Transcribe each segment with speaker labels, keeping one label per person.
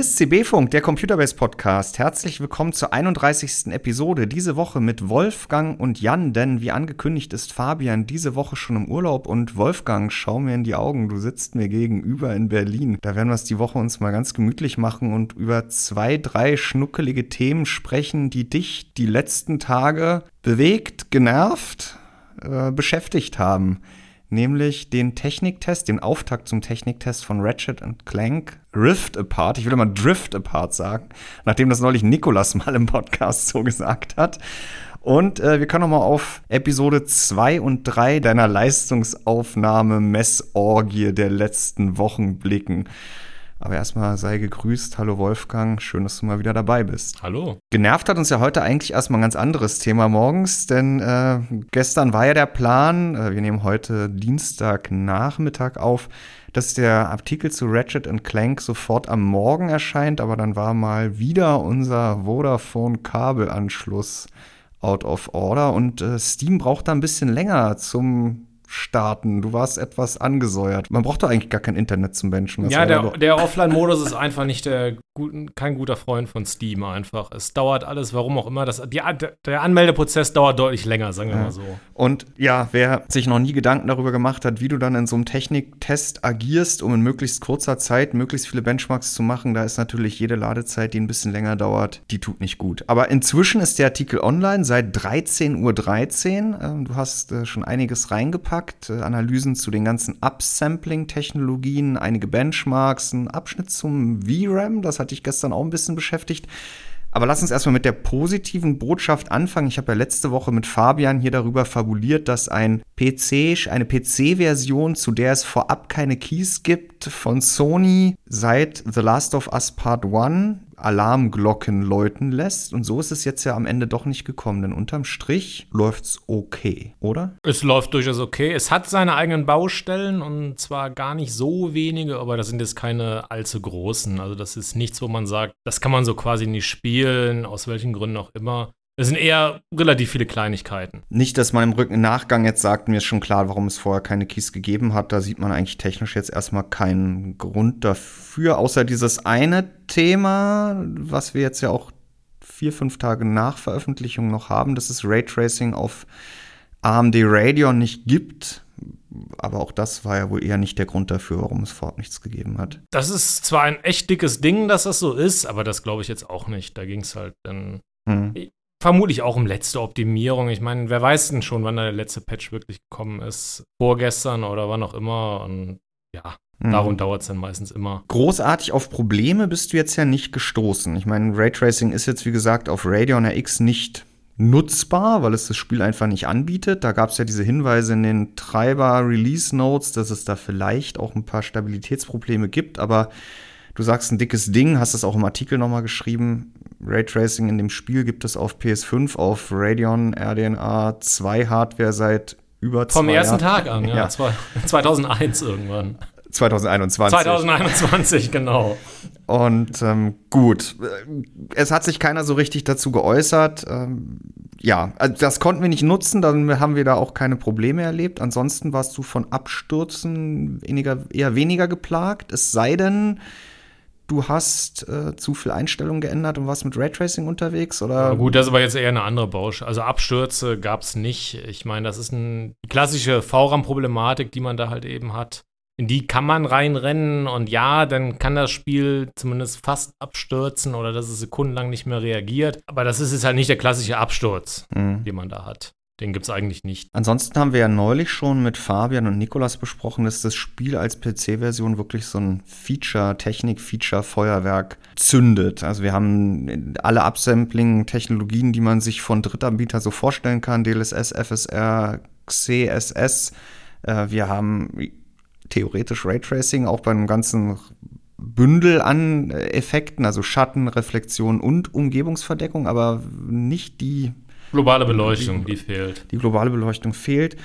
Speaker 1: Hier ist CB-Funk, der Computerbase Podcast. Herzlich willkommen zur 31. Episode. Diese Woche mit Wolfgang und Jan, denn wie angekündigt ist Fabian diese Woche schon im Urlaub und Wolfgang, schau mir in die Augen, du sitzt mir gegenüber in Berlin. Da werden wir es die Woche uns mal ganz gemütlich machen und über zwei, drei schnuckelige Themen sprechen, die dich die letzten Tage bewegt, genervt, äh, beschäftigt haben nämlich den Techniktest, den Auftakt zum Techniktest von Ratchet Clank Rift Apart. Ich will immer Drift Apart sagen, nachdem das neulich Nikolas mal im Podcast so gesagt hat. Und äh, wir können noch mal auf Episode 2 und 3 deiner Leistungsaufnahme Messorgie der letzten Wochen blicken. Aber erstmal sei gegrüßt. Hallo Wolfgang, schön, dass du mal wieder dabei bist.
Speaker 2: Hallo.
Speaker 1: Genervt hat uns ja heute eigentlich erstmal ein ganz anderes Thema morgens, denn äh, gestern war ja der Plan, äh, wir nehmen heute Dienstagnachmittag auf, dass der Artikel zu Ratchet Clank sofort am Morgen erscheint, aber dann war mal wieder unser Vodafone-Kabelanschluss out of order und äh, Steam braucht da ein bisschen länger zum starten. Du warst etwas angesäuert. Man braucht doch eigentlich gar kein Internet zum Benchen.
Speaker 2: ja, der, der Offline-Modus ist einfach nicht der guten, kein guter Freund von Steam einfach. Es dauert alles, warum auch immer. Das, die, der Anmeldeprozess dauert deutlich länger, sagen wir ja. mal so.
Speaker 1: Und ja, wer sich noch nie Gedanken darüber gemacht hat, wie du dann in so einem Techniktest agierst, um in möglichst kurzer Zeit möglichst viele Benchmarks zu machen, da ist natürlich jede Ladezeit, die ein bisschen länger dauert, die tut nicht gut. Aber inzwischen ist der Artikel online seit 13.13 Uhr. 13. Ähm, du hast äh, schon einiges reingepackt, äh, Analysen zu den ganzen Upsampling-Technologien, einige Benchmarks, ein Abschnitt zum VRAM, das hat dich gestern auch ein bisschen beschäftigt. Aber lass uns erstmal mit der positiven Botschaft anfangen. Ich habe ja letzte Woche mit Fabian hier darüber fabuliert, dass ein PC, eine PC-Version, zu der es vorab keine Keys gibt, von Sony seit The Last of Us Part 1 Alarmglocken läuten lässt. Und so ist es jetzt ja am Ende doch nicht gekommen, denn unterm Strich läuft's okay, oder?
Speaker 2: Es läuft durchaus okay. Es hat seine eigenen Baustellen und zwar gar nicht so wenige, aber das sind jetzt keine allzu großen. Also das ist nichts, wo man sagt, das kann man so quasi nicht spielen, aus welchen Gründen auch immer. Das sind eher relativ viele Kleinigkeiten.
Speaker 1: Nicht, dass im Rücken Nachgang jetzt sagt, mir ist schon klar, warum es vorher keine Keys gegeben hat. Da sieht man eigentlich technisch jetzt erstmal keinen Grund dafür, außer dieses eine Thema, was wir jetzt ja auch vier, fünf Tage nach Veröffentlichung noch haben, dass es Raytracing auf AMD Radeon nicht gibt. Aber auch das war ja wohl eher nicht der Grund dafür, warum es vorher nichts gegeben hat.
Speaker 2: Das ist zwar ein echt dickes Ding, dass das so ist, aber das glaube ich jetzt auch nicht. Da ging es halt dann. Hm. Vermutlich auch um letzte Optimierung. Ich meine, wer weiß denn schon, wann der letzte Patch wirklich gekommen ist? Vorgestern oder wann auch immer. Und ja, mhm. darum dauert es dann meistens immer.
Speaker 1: Großartig auf Probleme bist du jetzt ja nicht gestoßen. Ich meine, Raytracing ist jetzt, wie gesagt, auf Radeon RX nicht nutzbar, weil es das Spiel einfach nicht anbietet. Da gab es ja diese Hinweise in den Treiber-Release-Notes, dass es da vielleicht auch ein paar Stabilitätsprobleme gibt, aber Du sagst ein dickes Ding, hast es auch im Artikel nochmal geschrieben. Raytracing in dem Spiel gibt es auf PS5, auf Radeon RDNA 2 Hardware seit über
Speaker 2: zwei Jahren. Vom ersten Tag an, ja. ja. 2001 irgendwann.
Speaker 1: 2021.
Speaker 2: 2021, genau.
Speaker 1: Und ähm, gut, es hat sich keiner so richtig dazu geäußert. Ähm, ja, also das konnten wir nicht nutzen, dann haben wir da auch keine Probleme erlebt. Ansonsten warst du von Abstürzen weniger, eher weniger geplagt. Es sei denn, du hast äh, zu viel Einstellungen geändert und warst mit Raytracing unterwegs? Oder?
Speaker 2: Ja, gut, das ist aber jetzt eher eine andere Baustelle. Also Abstürze gab es nicht. Ich meine, das ist eine klassische VRAM-Problematik, die man da halt eben hat. In die kann man reinrennen und ja, dann kann das Spiel zumindest fast abstürzen oder dass es sekundenlang nicht mehr reagiert. Aber das ist jetzt halt nicht der klassische Absturz, mhm. den man da hat. Den gibt es eigentlich nicht.
Speaker 1: Ansonsten haben wir ja neulich schon mit Fabian und Nikolas besprochen, dass das Spiel als PC-Version wirklich so ein Feature, Technik-Feature, Feuerwerk zündet. Also wir haben alle Upsampling-Technologien, die man sich von Drittanbietern so vorstellen kann, DLSS, FSR, CSS. Äh, wir haben theoretisch Raytracing auch bei einem ganzen Bündel an Effekten, also Schatten, Reflexion und Umgebungsverdeckung, aber nicht die
Speaker 2: Globale Beleuchtung, die, die, fehlt.
Speaker 1: Die globale Beleuchtung fehlt.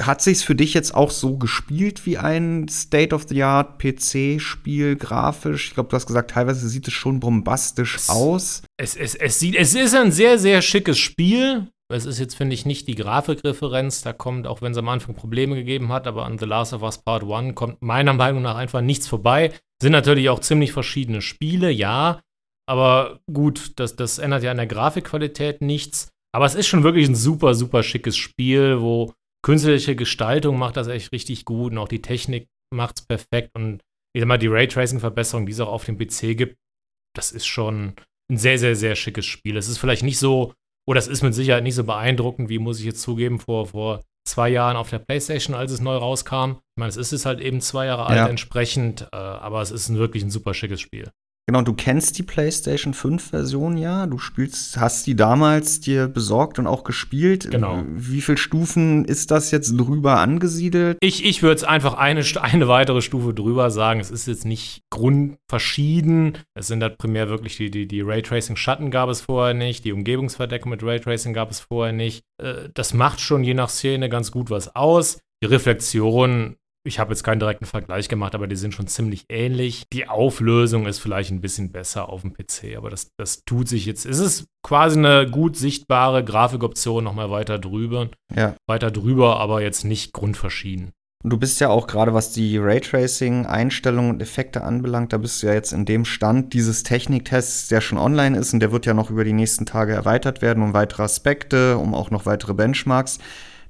Speaker 1: Hat sich's für dich jetzt auch so gespielt wie ein State-of-the-Art PC-Spiel grafisch? Ich glaube, du hast gesagt, teilweise sieht es schon bombastisch
Speaker 2: es,
Speaker 1: aus.
Speaker 2: Es, es, es, sieht, es ist ein sehr, sehr schickes Spiel. Es ist jetzt, finde ich, nicht die Grafikreferenz. Da kommt, auch wenn es am Anfang Probleme gegeben hat, aber an The Last of Us Part 1 kommt meiner Meinung nach einfach nichts vorbei. Sind natürlich auch ziemlich verschiedene Spiele, ja. Aber gut, das, das ändert ja an der Grafikqualität nichts. Aber es ist schon wirklich ein super, super schickes Spiel, wo künstliche Gestaltung macht das echt richtig gut und auch die Technik macht es perfekt. Und ich sag mal, die Raytracing-Verbesserung, die es auch auf dem PC gibt, das ist schon ein sehr, sehr, sehr schickes Spiel. Es ist vielleicht nicht so, oder es ist mit Sicherheit nicht so beeindruckend, wie muss ich jetzt zugeben, vor, vor zwei Jahren auf der PlayStation, als es neu rauskam. Ich meine, es ist es halt eben zwei Jahre alt
Speaker 1: Ja.
Speaker 2: entsprechend, äh, aber es ist ein, wirklich ein super schickes Spiel.
Speaker 1: Genau, du kennst die PlayStation 5 Version ja. Du spielst, hast die damals dir besorgt und auch gespielt.
Speaker 2: Genau.
Speaker 1: Wie viele Stufen ist das jetzt drüber angesiedelt?
Speaker 2: Ich, ich würde es einfach eine, eine weitere Stufe drüber sagen. Es ist jetzt nicht grundverschieden. Es sind halt primär wirklich die, die, die Raytracing-Schatten gab es vorher nicht, die Umgebungsverdeckung mit Raytracing gab es vorher nicht. Äh, das macht schon je nach Szene ganz gut was aus. Die Reflexion, ich habe jetzt keinen direkten Vergleich gemacht, aber die sind schon ziemlich ähnlich. Die Auflösung ist vielleicht ein bisschen besser auf dem PC, aber das, das tut sich jetzt. Es ist quasi eine gut sichtbare Grafikoption nochmal weiter drüber,
Speaker 1: Ja.
Speaker 2: weiter drüber, aber jetzt nicht grundverschieden.
Speaker 1: Und du bist ja auch gerade, was die Raytracing-Einstellungen und Effekte anbelangt, da bist du ja jetzt in dem Stand dieses Techniktests, der schon online ist und der wird ja noch über die nächsten Tage erweitert werden um weitere Aspekte, um auch noch weitere Benchmarks.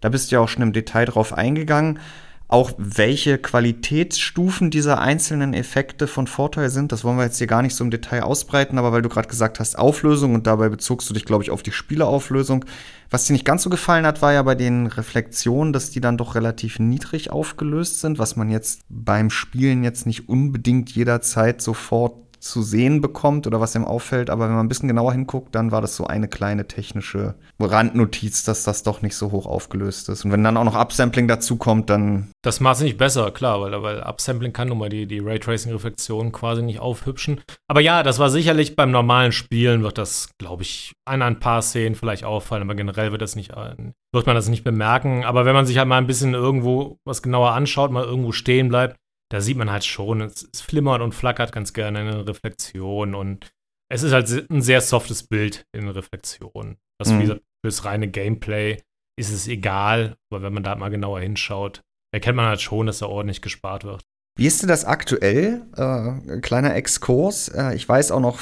Speaker 1: Da bist du ja auch schon im Detail drauf eingegangen. Auch welche Qualitätsstufen dieser einzelnen Effekte von Vorteil sind, das wollen wir jetzt hier gar nicht so im Detail ausbreiten, aber weil du gerade gesagt hast, Auflösung und dabei bezogst du dich, glaube ich, auf die Spieleauflösung. Was dir nicht ganz so gefallen hat, war ja bei den Reflexionen, dass die dann doch relativ niedrig aufgelöst sind, was man jetzt beim Spielen jetzt nicht unbedingt jederzeit sofort zu sehen bekommt oder was ihm auffällt. Aber wenn man ein bisschen genauer hinguckt, dann war das so eine kleine technische Randnotiz, dass das doch nicht so hoch aufgelöst ist. Und wenn dann auch noch Upsampling dazu kommt, dann
Speaker 2: Das macht es nicht besser, klar, weil, weil Upsampling kann nun mal die, die Raytracing-Reflexion quasi nicht aufhübschen. Aber ja, das war sicherlich beim normalen Spielen, wird das, glaube ich, an ein paar Szenen vielleicht auffallen, aber generell wird das nicht, äh, wird man das nicht bemerken. Aber wenn man sich halt mal ein bisschen irgendwo was genauer anschaut, mal irgendwo stehen bleibt, da sieht man halt schon, es, es flimmert und flackert ganz gerne in der Reflexion und es ist halt ein sehr softes Bild in Reflexion. Das,
Speaker 1: Mhm.
Speaker 2: wie gesagt, fürs reine Gameplay ist es egal, aber wenn man da mal genauer hinschaut, erkennt man halt schon, dass da ordentlich gespart wird.
Speaker 1: Wie ist denn das aktuell? Äh, kleiner Exkurs. Äh, ich weiß auch noch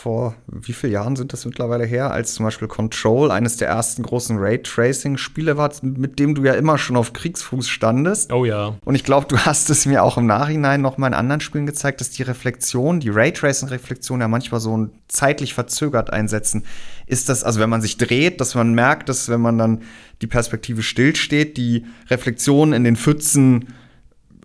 Speaker 1: vor wie vielen Jahren sind das mittlerweile her, als zum Beispiel Control eines der ersten großen Raytracing-Spiele war, mit dem du ja immer schon auf Kriegsfuß standest.
Speaker 2: Oh ja.
Speaker 1: Und ich glaube, du hast es mir auch im Nachhinein noch mal in anderen Spielen gezeigt, dass die Reflexion, die Raytracing-Reflexion ja manchmal so ein zeitlich verzögert einsetzen. Ist das, also wenn man sich dreht, dass man merkt, dass wenn man dann die Perspektive stillsteht, die Reflexionen in den Pfützen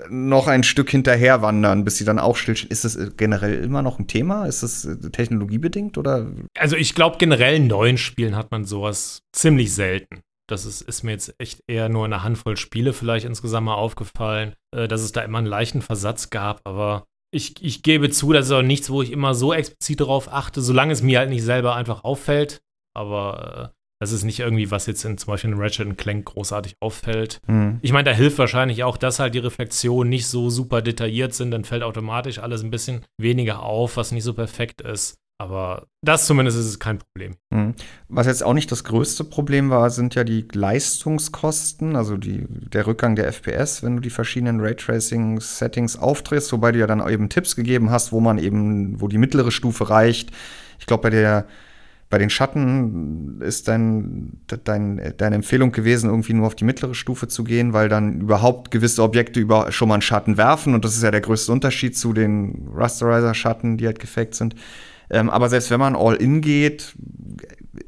Speaker 1: noch ein Stück hinterher wandern, bis sie dann auch stillstehen. Ist das generell immer noch ein Thema? Ist das äh, technologiebedingt oder?
Speaker 2: Also ich glaube, generell in neuen Spielen hat man sowas ziemlich selten. Das ist, ist mir jetzt echt eher nur eine Handvoll Spiele vielleicht insgesamt mal aufgefallen, äh, dass es da immer einen leichten Versatz gab. Aber ich, ich gebe zu, das ist auch nichts, wo ich immer so explizit darauf achte, solange es mir halt nicht selber einfach auffällt. Aber äh, das ist nicht irgendwie, was jetzt in zum Beispiel in Ratchet Clank großartig auffällt.
Speaker 1: Hm.
Speaker 2: Ich meine, da hilft wahrscheinlich auch, dass halt die Reflexionen nicht so super detailliert sind, dann fällt automatisch alles ein bisschen weniger auf, was nicht so perfekt ist. Aber das zumindest ist es kein Problem.
Speaker 1: Mhm. Was jetzt auch nicht das größte Problem war, sind ja die Leistungskosten, also die, der Rückgang der FPS, wenn du die verschiedenen Raytracing-Settings aufdrehst, wobei du ja dann eben Tipps gegeben hast, wo man eben, wo die mittlere Stufe reicht. Ich glaube, bei der bei den Schatten ist dein, dein, deine Empfehlung gewesen, irgendwie nur auf die mittlere Stufe zu gehen, weil dann überhaupt gewisse Objekte über, schon mal einen Schatten werfen. Und das ist ja der größte Unterschied zu den Rasterizer-Schatten, die halt gefaked sind. Ähm, aber selbst wenn man all in geht,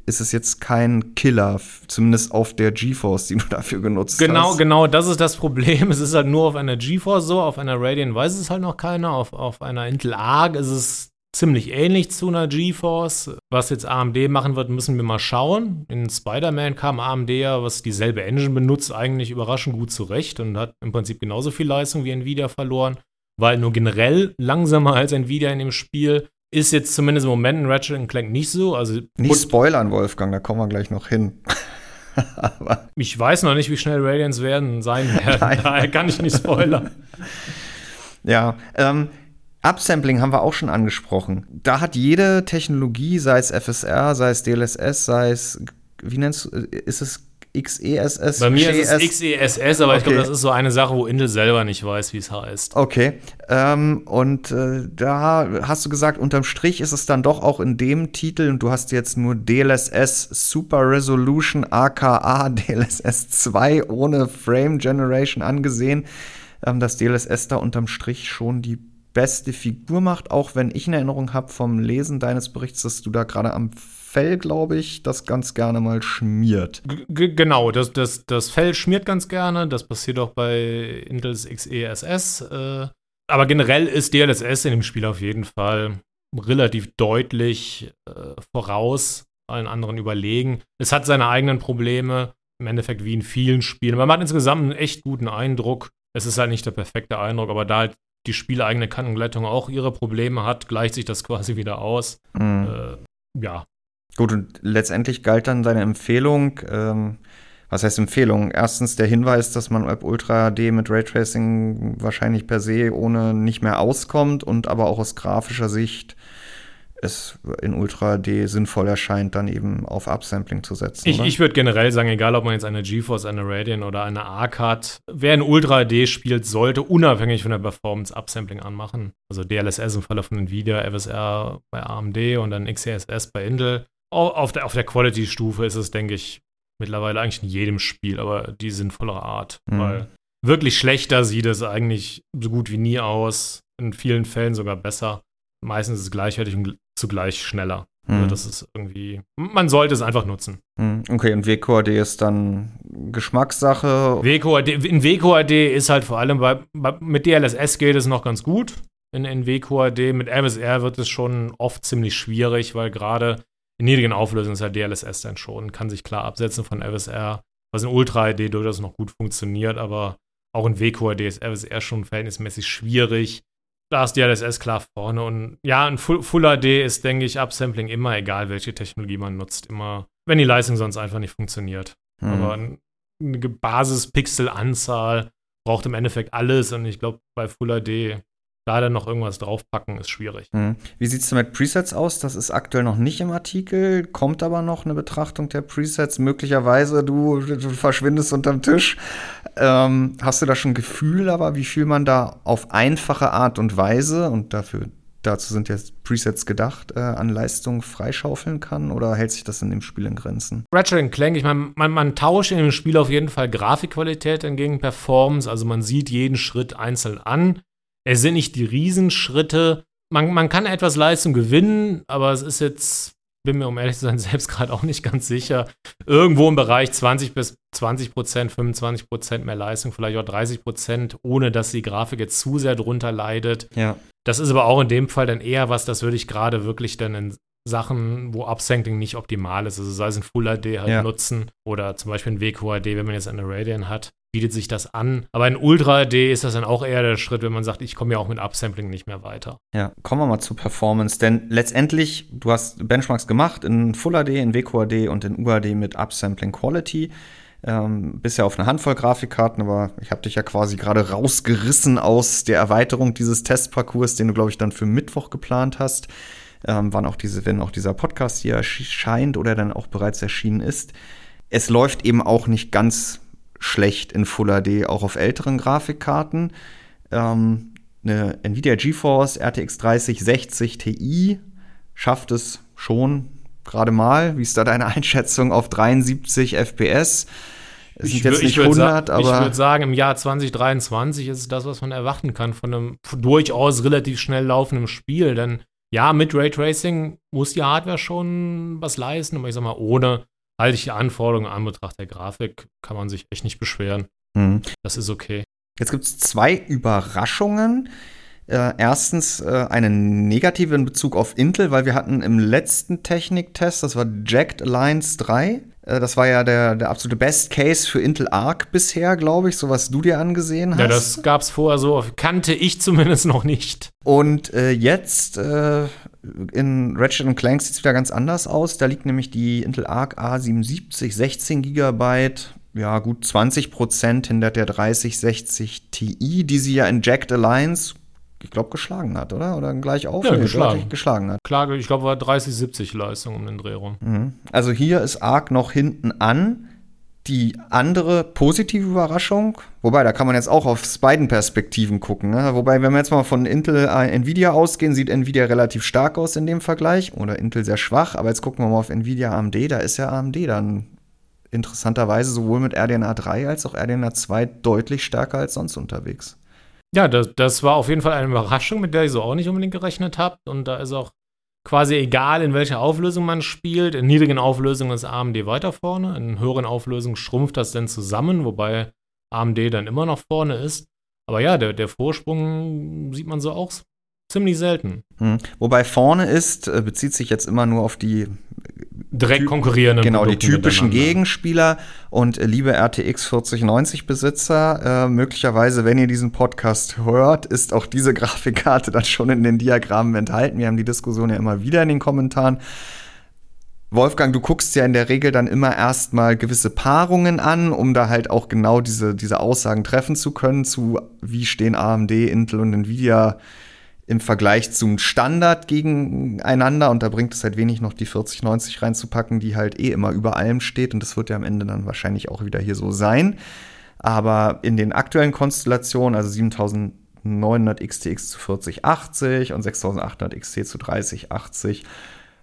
Speaker 1: ist es jetzt kein Killer, zumindest auf der GeForce, die du dafür genutzt
Speaker 2: Genau,
Speaker 1: hast.
Speaker 2: genau, das ist das Problem. Es ist halt nur auf einer GeForce so, auf einer Radeon weiß es halt noch keiner, auf, auf einer Intel Arc ist es ziemlich ähnlich zu einer GeForce. Was jetzt AMD machen wird, müssen wir mal schauen. In Spider-Man kam AMD ja, was dieselbe Engine benutzt, eigentlich überraschend gut zurecht und hat im Prinzip genauso viel Leistung wie Nvidia verloren, weil nur generell langsamer als Nvidia in dem Spiel. Ist jetzt zumindest im Moment in Ratchet Clank nicht so. Also
Speaker 1: Nicht spoilern, Wolfgang, da kommen wir gleich noch hin.
Speaker 2: ich weiß noch nicht, wie schnell Radiants werden sein werden. Daher kann ich nicht spoilern.
Speaker 1: ja, ähm, Upsampling haben wir auch schon angesprochen. Da hat jede Technologie, sei es FSR, sei es DLSS, sei es, wie nennst du, ist es XESS.
Speaker 2: Bei mir ist es XESS, aber okay. ich glaube, das ist so eine Sache, wo Intel selber nicht weiß, wie es heißt.
Speaker 1: Okay. Ähm, und äh, da hast du gesagt, unterm Strich ist es dann doch auch in dem Titel, und du hast jetzt nur DLSS Super Resolution aka DLSS 2 ohne Frame Generation angesehen, ähm, dass DLSS da unterm Strich schon die beste Figur macht, auch wenn ich eine Erinnerung habe vom Lesen deines Berichts, dass du da gerade am Fell, glaube ich, das ganz gerne mal schmiert.
Speaker 2: G genau, das, das, das Fell schmiert ganz gerne. Das passiert auch bei Intels XESS. Äh, aber generell ist DLSS in dem Spiel auf jeden Fall relativ deutlich äh, voraus allen anderen überlegen. Es hat seine eigenen Probleme, im Endeffekt wie in vielen Spielen. Man hat insgesamt einen echt guten Eindruck. Es ist halt nicht der perfekte Eindruck, aber da halt die spieleigene Kantenglättung auch ihre Probleme hat, gleicht sich das quasi wieder aus. Mhm. Äh, ja,
Speaker 1: Gut, und letztendlich galt dann deine Empfehlung, ähm, was heißt Empfehlung? Erstens der Hinweis, dass man Web Ultra HD mit Raytracing wahrscheinlich per se ohne nicht mehr auskommt und aber auch aus grafischer Sicht es in Ultra HD sinnvoll erscheint, dann eben auf Upsampling zu setzen.
Speaker 2: Ich, ich würde generell sagen, egal ob man jetzt eine GeForce, eine Radeon oder eine ARC hat, wer in Ultra HD spielt, sollte unabhängig von der Performance Upsampling anmachen. Also DLSS im Falle von Nvidia, FSR bei AMD und dann XeSS bei Intel auf der, auf der Quality-Stufe ist es, denke ich, mittlerweile eigentlich in jedem Spiel, aber die sinnvollere Art. Mhm. Weil wirklich schlechter sieht es eigentlich so gut wie nie aus. In vielen Fällen sogar besser. Meistens ist es gleichwertig und zugleich schneller. Also mhm. Das ist irgendwie, man sollte es einfach nutzen.
Speaker 1: Mhm. Okay, und WQAD ist dann Geschmackssache.
Speaker 2: WQAD, in WQAD ist halt vor allem bei, bei, mit DLSS geht es noch ganz gut. In, in WQAD, mit MSR wird es schon oft ziemlich schwierig, weil gerade in niedrigen Auflösungen ist ja DLSS dann schon, kann sich klar absetzen von FSR, was in Ultra HD durchaus noch gut funktioniert, aber auch in WQHD ist FSR schon verhältnismäßig schwierig. Da ist DLSS klar vorne und ja, in Full, Full HD ist, denke ich, Upsampling immer egal, welche Technologie man nutzt, immer, wenn die Leistung sonst einfach nicht funktioniert. Mhm. Aber eine Basis-Pixel-Anzahl braucht im Endeffekt alles und ich glaube, bei Full HD da dann noch irgendwas draufpacken, ist schwierig.
Speaker 1: Mhm. Wie sieht es mit Presets aus? Das ist aktuell noch nicht im Artikel, kommt aber noch eine Betrachtung der Presets. Möglicherweise du, du verschwindest unterm Tisch. Ähm, hast du da schon Gefühl, aber wie viel man da auf einfache Art und Weise und dafür dazu sind jetzt Presets gedacht, äh, an Leistung freischaufeln kann oder hält sich das in dem Spiel in Grenzen?
Speaker 2: Ratchet Clank, ich meine, man, man, tauscht in dem Spiel auf jeden Fall Grafikqualität entgegen Performance, also man sieht jeden Schritt einzeln an. Es sind nicht die Riesenschritte. Man, man kann etwas Leistung gewinnen, aber es ist jetzt, bin mir um ehrlich zu sein, selbst gerade auch nicht ganz sicher. Irgendwo im Bereich 20 bis 20 Prozent, 25 Prozent mehr Leistung, vielleicht auch 30 Prozent, ohne dass die Grafik jetzt zu sehr drunter leidet.
Speaker 1: Ja.
Speaker 2: Das ist aber auch in dem Fall dann eher was, das würde ich gerade wirklich dann in Sachen, wo Upsampling nicht optimal ist, also sei es in Full HD halt ja. nutzen oder zum Beispiel in WQHD, wenn man jetzt eine Radeon hat bietet sich das an. Aber in Ultra HD ist das dann auch eher der Schritt, wenn man sagt, ich komme ja auch mit Upsampling nicht mehr weiter.
Speaker 1: Ja, kommen wir mal zur Performance, denn letztendlich, du hast Benchmarks gemacht in Full HD, in WQHD und in UHD mit Upsampling Quality. Ähm, bisher auf eine Handvoll Grafikkarten, aber ich habe dich ja quasi gerade rausgerissen aus der Erweiterung dieses Testparcours, den du, glaube ich, dann für Mittwoch geplant hast. Ähm, wann auch diese, wenn auch dieser Podcast hier erscheint oder dann auch bereits erschienen ist. Es läuft eben auch nicht ganz schlecht in Full HD, auch auf älteren Grafikkarten. Ähm, eine Nvidia GeForce RTX 3060 Ti schafft es schon gerade mal. Wie ist da deine Einschätzung auf 73 FPS?
Speaker 2: Es sind jetzt nicht 100, aber. Ich würde sagen, im Jahr 2023 ist es das, was man erwarten kann von einem durchaus relativ schnell laufenden Spiel. Denn ja, mit Raytracing muss die Hardware schon was leisten, aber ich sag mal, ohne halte ich die Anforderungen an Betracht der Grafik, kann man sich echt nicht beschweren. Mhm. Das ist okay.
Speaker 1: Jetzt gibt es zwei Überraschungen. Äh, erstens äh, eine negative in Bezug auf Intel, weil wir hatten im letzten Techniktest, das war Jacked Alliance 3. Äh, das war ja der, der absolute Best Case für Intel Arc bisher, glaube ich, so was du dir angesehen hast. Ja,
Speaker 2: das gab es vorher so, kannte ich zumindest noch nicht.
Speaker 1: Und äh, jetzt äh, in Ratchet Clank sieht es wieder ganz anders aus. Da liegt nämlich die Intel Arc A77, 16 GB, ja, gut 20 Prozent hinter der 3060 Ti, die sie ja in Jacked Alliance ich glaube, geschlagen hat, oder? Oder gleich auf?
Speaker 2: Ja, nee, geschlagen.
Speaker 1: geschlagen hat.
Speaker 2: Klage, ich glaube, war 30, 70 Leistung um den Dreh rum.
Speaker 1: Mhm. Also hier ist Arc noch hinten an. Die andere positive Überraschung, wobei da kann man jetzt auch aus beiden Perspektiven gucken. Ne? Wobei, wenn wir jetzt mal von Intel, äh, Nvidia ausgehen, sieht Nvidia relativ stark aus in dem Vergleich oder Intel sehr schwach. Aber jetzt gucken wir mal auf Nvidia AMD, da ist ja AMD dann interessanterweise sowohl mit RDNA 3 als auch RDNA 2 deutlich stärker als sonst unterwegs.
Speaker 2: Ja, das, das war auf jeden Fall eine Überraschung, mit der ich so auch nicht unbedingt gerechnet habe. Und da ist auch quasi egal, in welcher Auflösung man spielt. In niedrigen Auflösungen ist AMD weiter vorne, in höheren Auflösungen schrumpft das dann zusammen, wobei AMD dann immer noch vorne ist. Aber ja, der, der Vorsprung sieht man so auch ziemlich selten.
Speaker 1: Hm. Wobei vorne ist, äh, bezieht sich jetzt immer nur auf die
Speaker 2: direkt konkurrierenden
Speaker 1: Genau, die typischen Gegenspieler und äh, liebe RTX 4090 Besitzer, äh, möglicherweise, wenn ihr diesen Podcast hört, ist auch diese Grafikkarte dann schon in den Diagrammen enthalten. Wir haben die Diskussion ja immer wieder in den Kommentaren. Wolfgang, du guckst ja in der Regel dann immer erstmal gewisse Paarungen an, um da halt auch genau diese, diese Aussagen treffen zu können, zu wie stehen AMD, Intel und Nvidia im Vergleich zum Standard gegeneinander und da bringt es halt wenig noch die 4090 reinzupacken, die halt eh immer über allem steht und das wird ja am Ende dann wahrscheinlich auch wieder hier so sein. Aber in den aktuellen Konstellationen, also 7900 XTX zu 4080 und 6800 XT zu 3080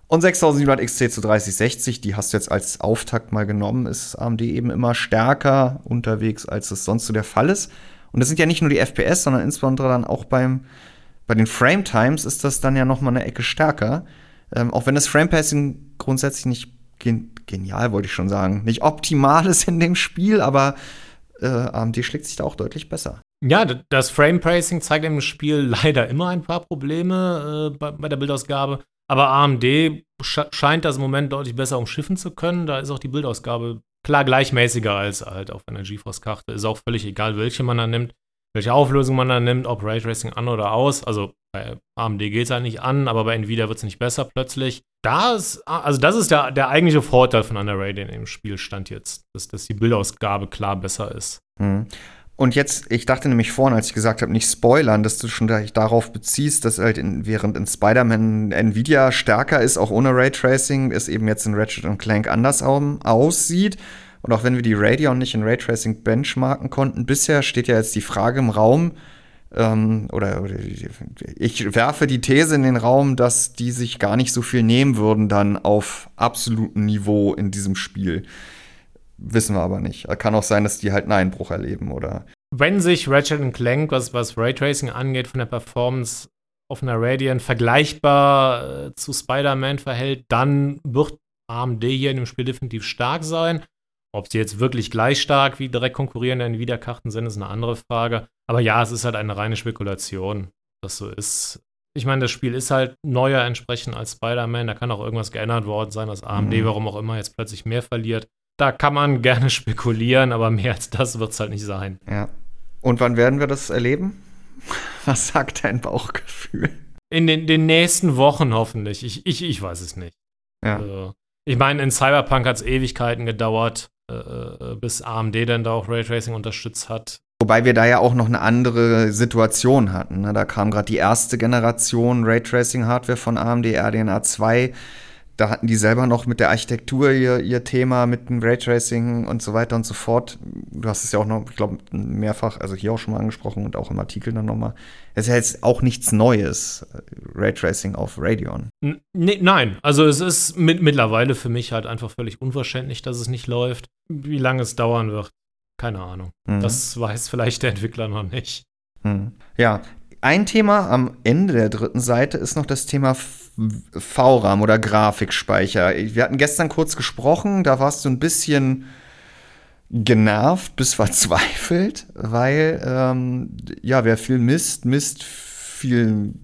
Speaker 1: und 6700 XT zu 3060, die hast du jetzt als Auftakt mal genommen, ist AMD eben immer stärker unterwegs, als es sonst so der Fall ist. Und das sind ja nicht nur die FPS, sondern insbesondere dann auch beim bei den Frame Times ist das dann ja noch mal eine Ecke stärker. Ähm, auch wenn das Frame Pacing grundsätzlich nicht gen genial, wollte ich schon sagen, nicht optimal ist in dem Spiel, aber äh, AMD schlägt sich da auch deutlich besser.
Speaker 2: Ja, das Frame Pacing zeigt im Spiel leider immer ein paar Probleme äh, bei, bei, der Bildausgabe. Aber AMD sch scheint das im Moment deutlich besser umschiffen zu können. Da ist auch die Bildausgabe klar gleichmäßiger als halt auf einer GeForce-Karte. Ist auch völlig egal, welche man da nimmt welche Auflösung man dann nimmt, ob Raytracing an oder aus. Also bei AMD geht es halt nicht an, aber bei Nvidia wird es nicht besser plötzlich. Das, also das ist der, der eigentliche Vorteil von Radeon im Spielstand jetzt, dass, dass die Bildausgabe klar besser ist.
Speaker 1: Mhm. Und jetzt, ich dachte nämlich vorhin, als ich gesagt habe, nicht spoilern, dass du schon darauf beziehst, dass halt in, während in Spider-Man Nvidia stärker ist, auch ohne Raytracing, es eben jetzt in Ratchet Clank anders aussieht. Und auch wenn wir die Radeon nicht in Raytracing benchmarken konnten, bisher steht ja jetzt die Frage im Raum, ähm, oder, oder, ich werfe die These in den Raum, dass die sich gar nicht so viel nehmen würden dann auf absolutem Niveau in diesem Spiel. Wissen wir aber nicht. Kann auch sein, dass die halt einen Einbruch erleben, oder?
Speaker 2: Wenn sich Ratchet Clank, was, was Raytracing angeht, von der Performance auf einer Radeon vergleichbar äh, zu Spider-Man verhält, dann wird AMD hier in dem Spiel definitiv stark sein. Ob sie jetzt wirklich gleich stark wie direkt konkurrierende Nvidia-Karten sind, ist eine andere Frage. Aber ja, es ist halt eine reine Spekulation, dass so ist. Ich meine, das Spiel ist halt neuer entsprechend als Spider-Man. Da kann auch irgendwas geändert worden sein, dass AMD, mhm. warum auch immer, jetzt plötzlich mehr verliert. Da kann man gerne spekulieren, aber mehr als das wird es halt nicht sein.
Speaker 1: Ja. Und wann werden wir das erleben? Was sagt dein Bauchgefühl?
Speaker 2: In den, den nächsten Wochen hoffentlich. Ich, ich, ich weiß es nicht. Ja. Also, ich meine, in Cyberpunk hat es Ewigkeiten gedauert. Äh, äh, bis AMD dann da auch Raytracing unterstützt hat.
Speaker 1: Wobei wir da ja auch noch eine andere Situation hatten. Ne? Da kam gerade die erste Generation Raytracing-Hardware von AMD, RDNA 2 da hatten die selber noch mit der Architektur ihr, ihr Thema, mit dem Raytracing und so weiter und so fort. Du hast es ja auch noch, ich glaube, mehrfach, also hier auch schon mal angesprochen und auch im Artikel dann nochmal. Es ist ja jetzt auch nichts Neues, Raytracing auf Radeon.
Speaker 2: N nee, nein, also es ist mit, mittlerweile für mich halt einfach völlig unverständlich, dass es nicht läuft. Wie lange es dauern wird, keine Ahnung. Mhm. Das weiß vielleicht der Entwickler noch nicht.
Speaker 1: Mhm. Ja, ein Thema am Ende der dritten Seite ist noch das Thema VRAM oder Grafikspeicher. Wir hatten gestern kurz gesprochen, da warst du ein bisschen genervt bis verzweifelt, weil ähm, ja, wer viel misst, misst viel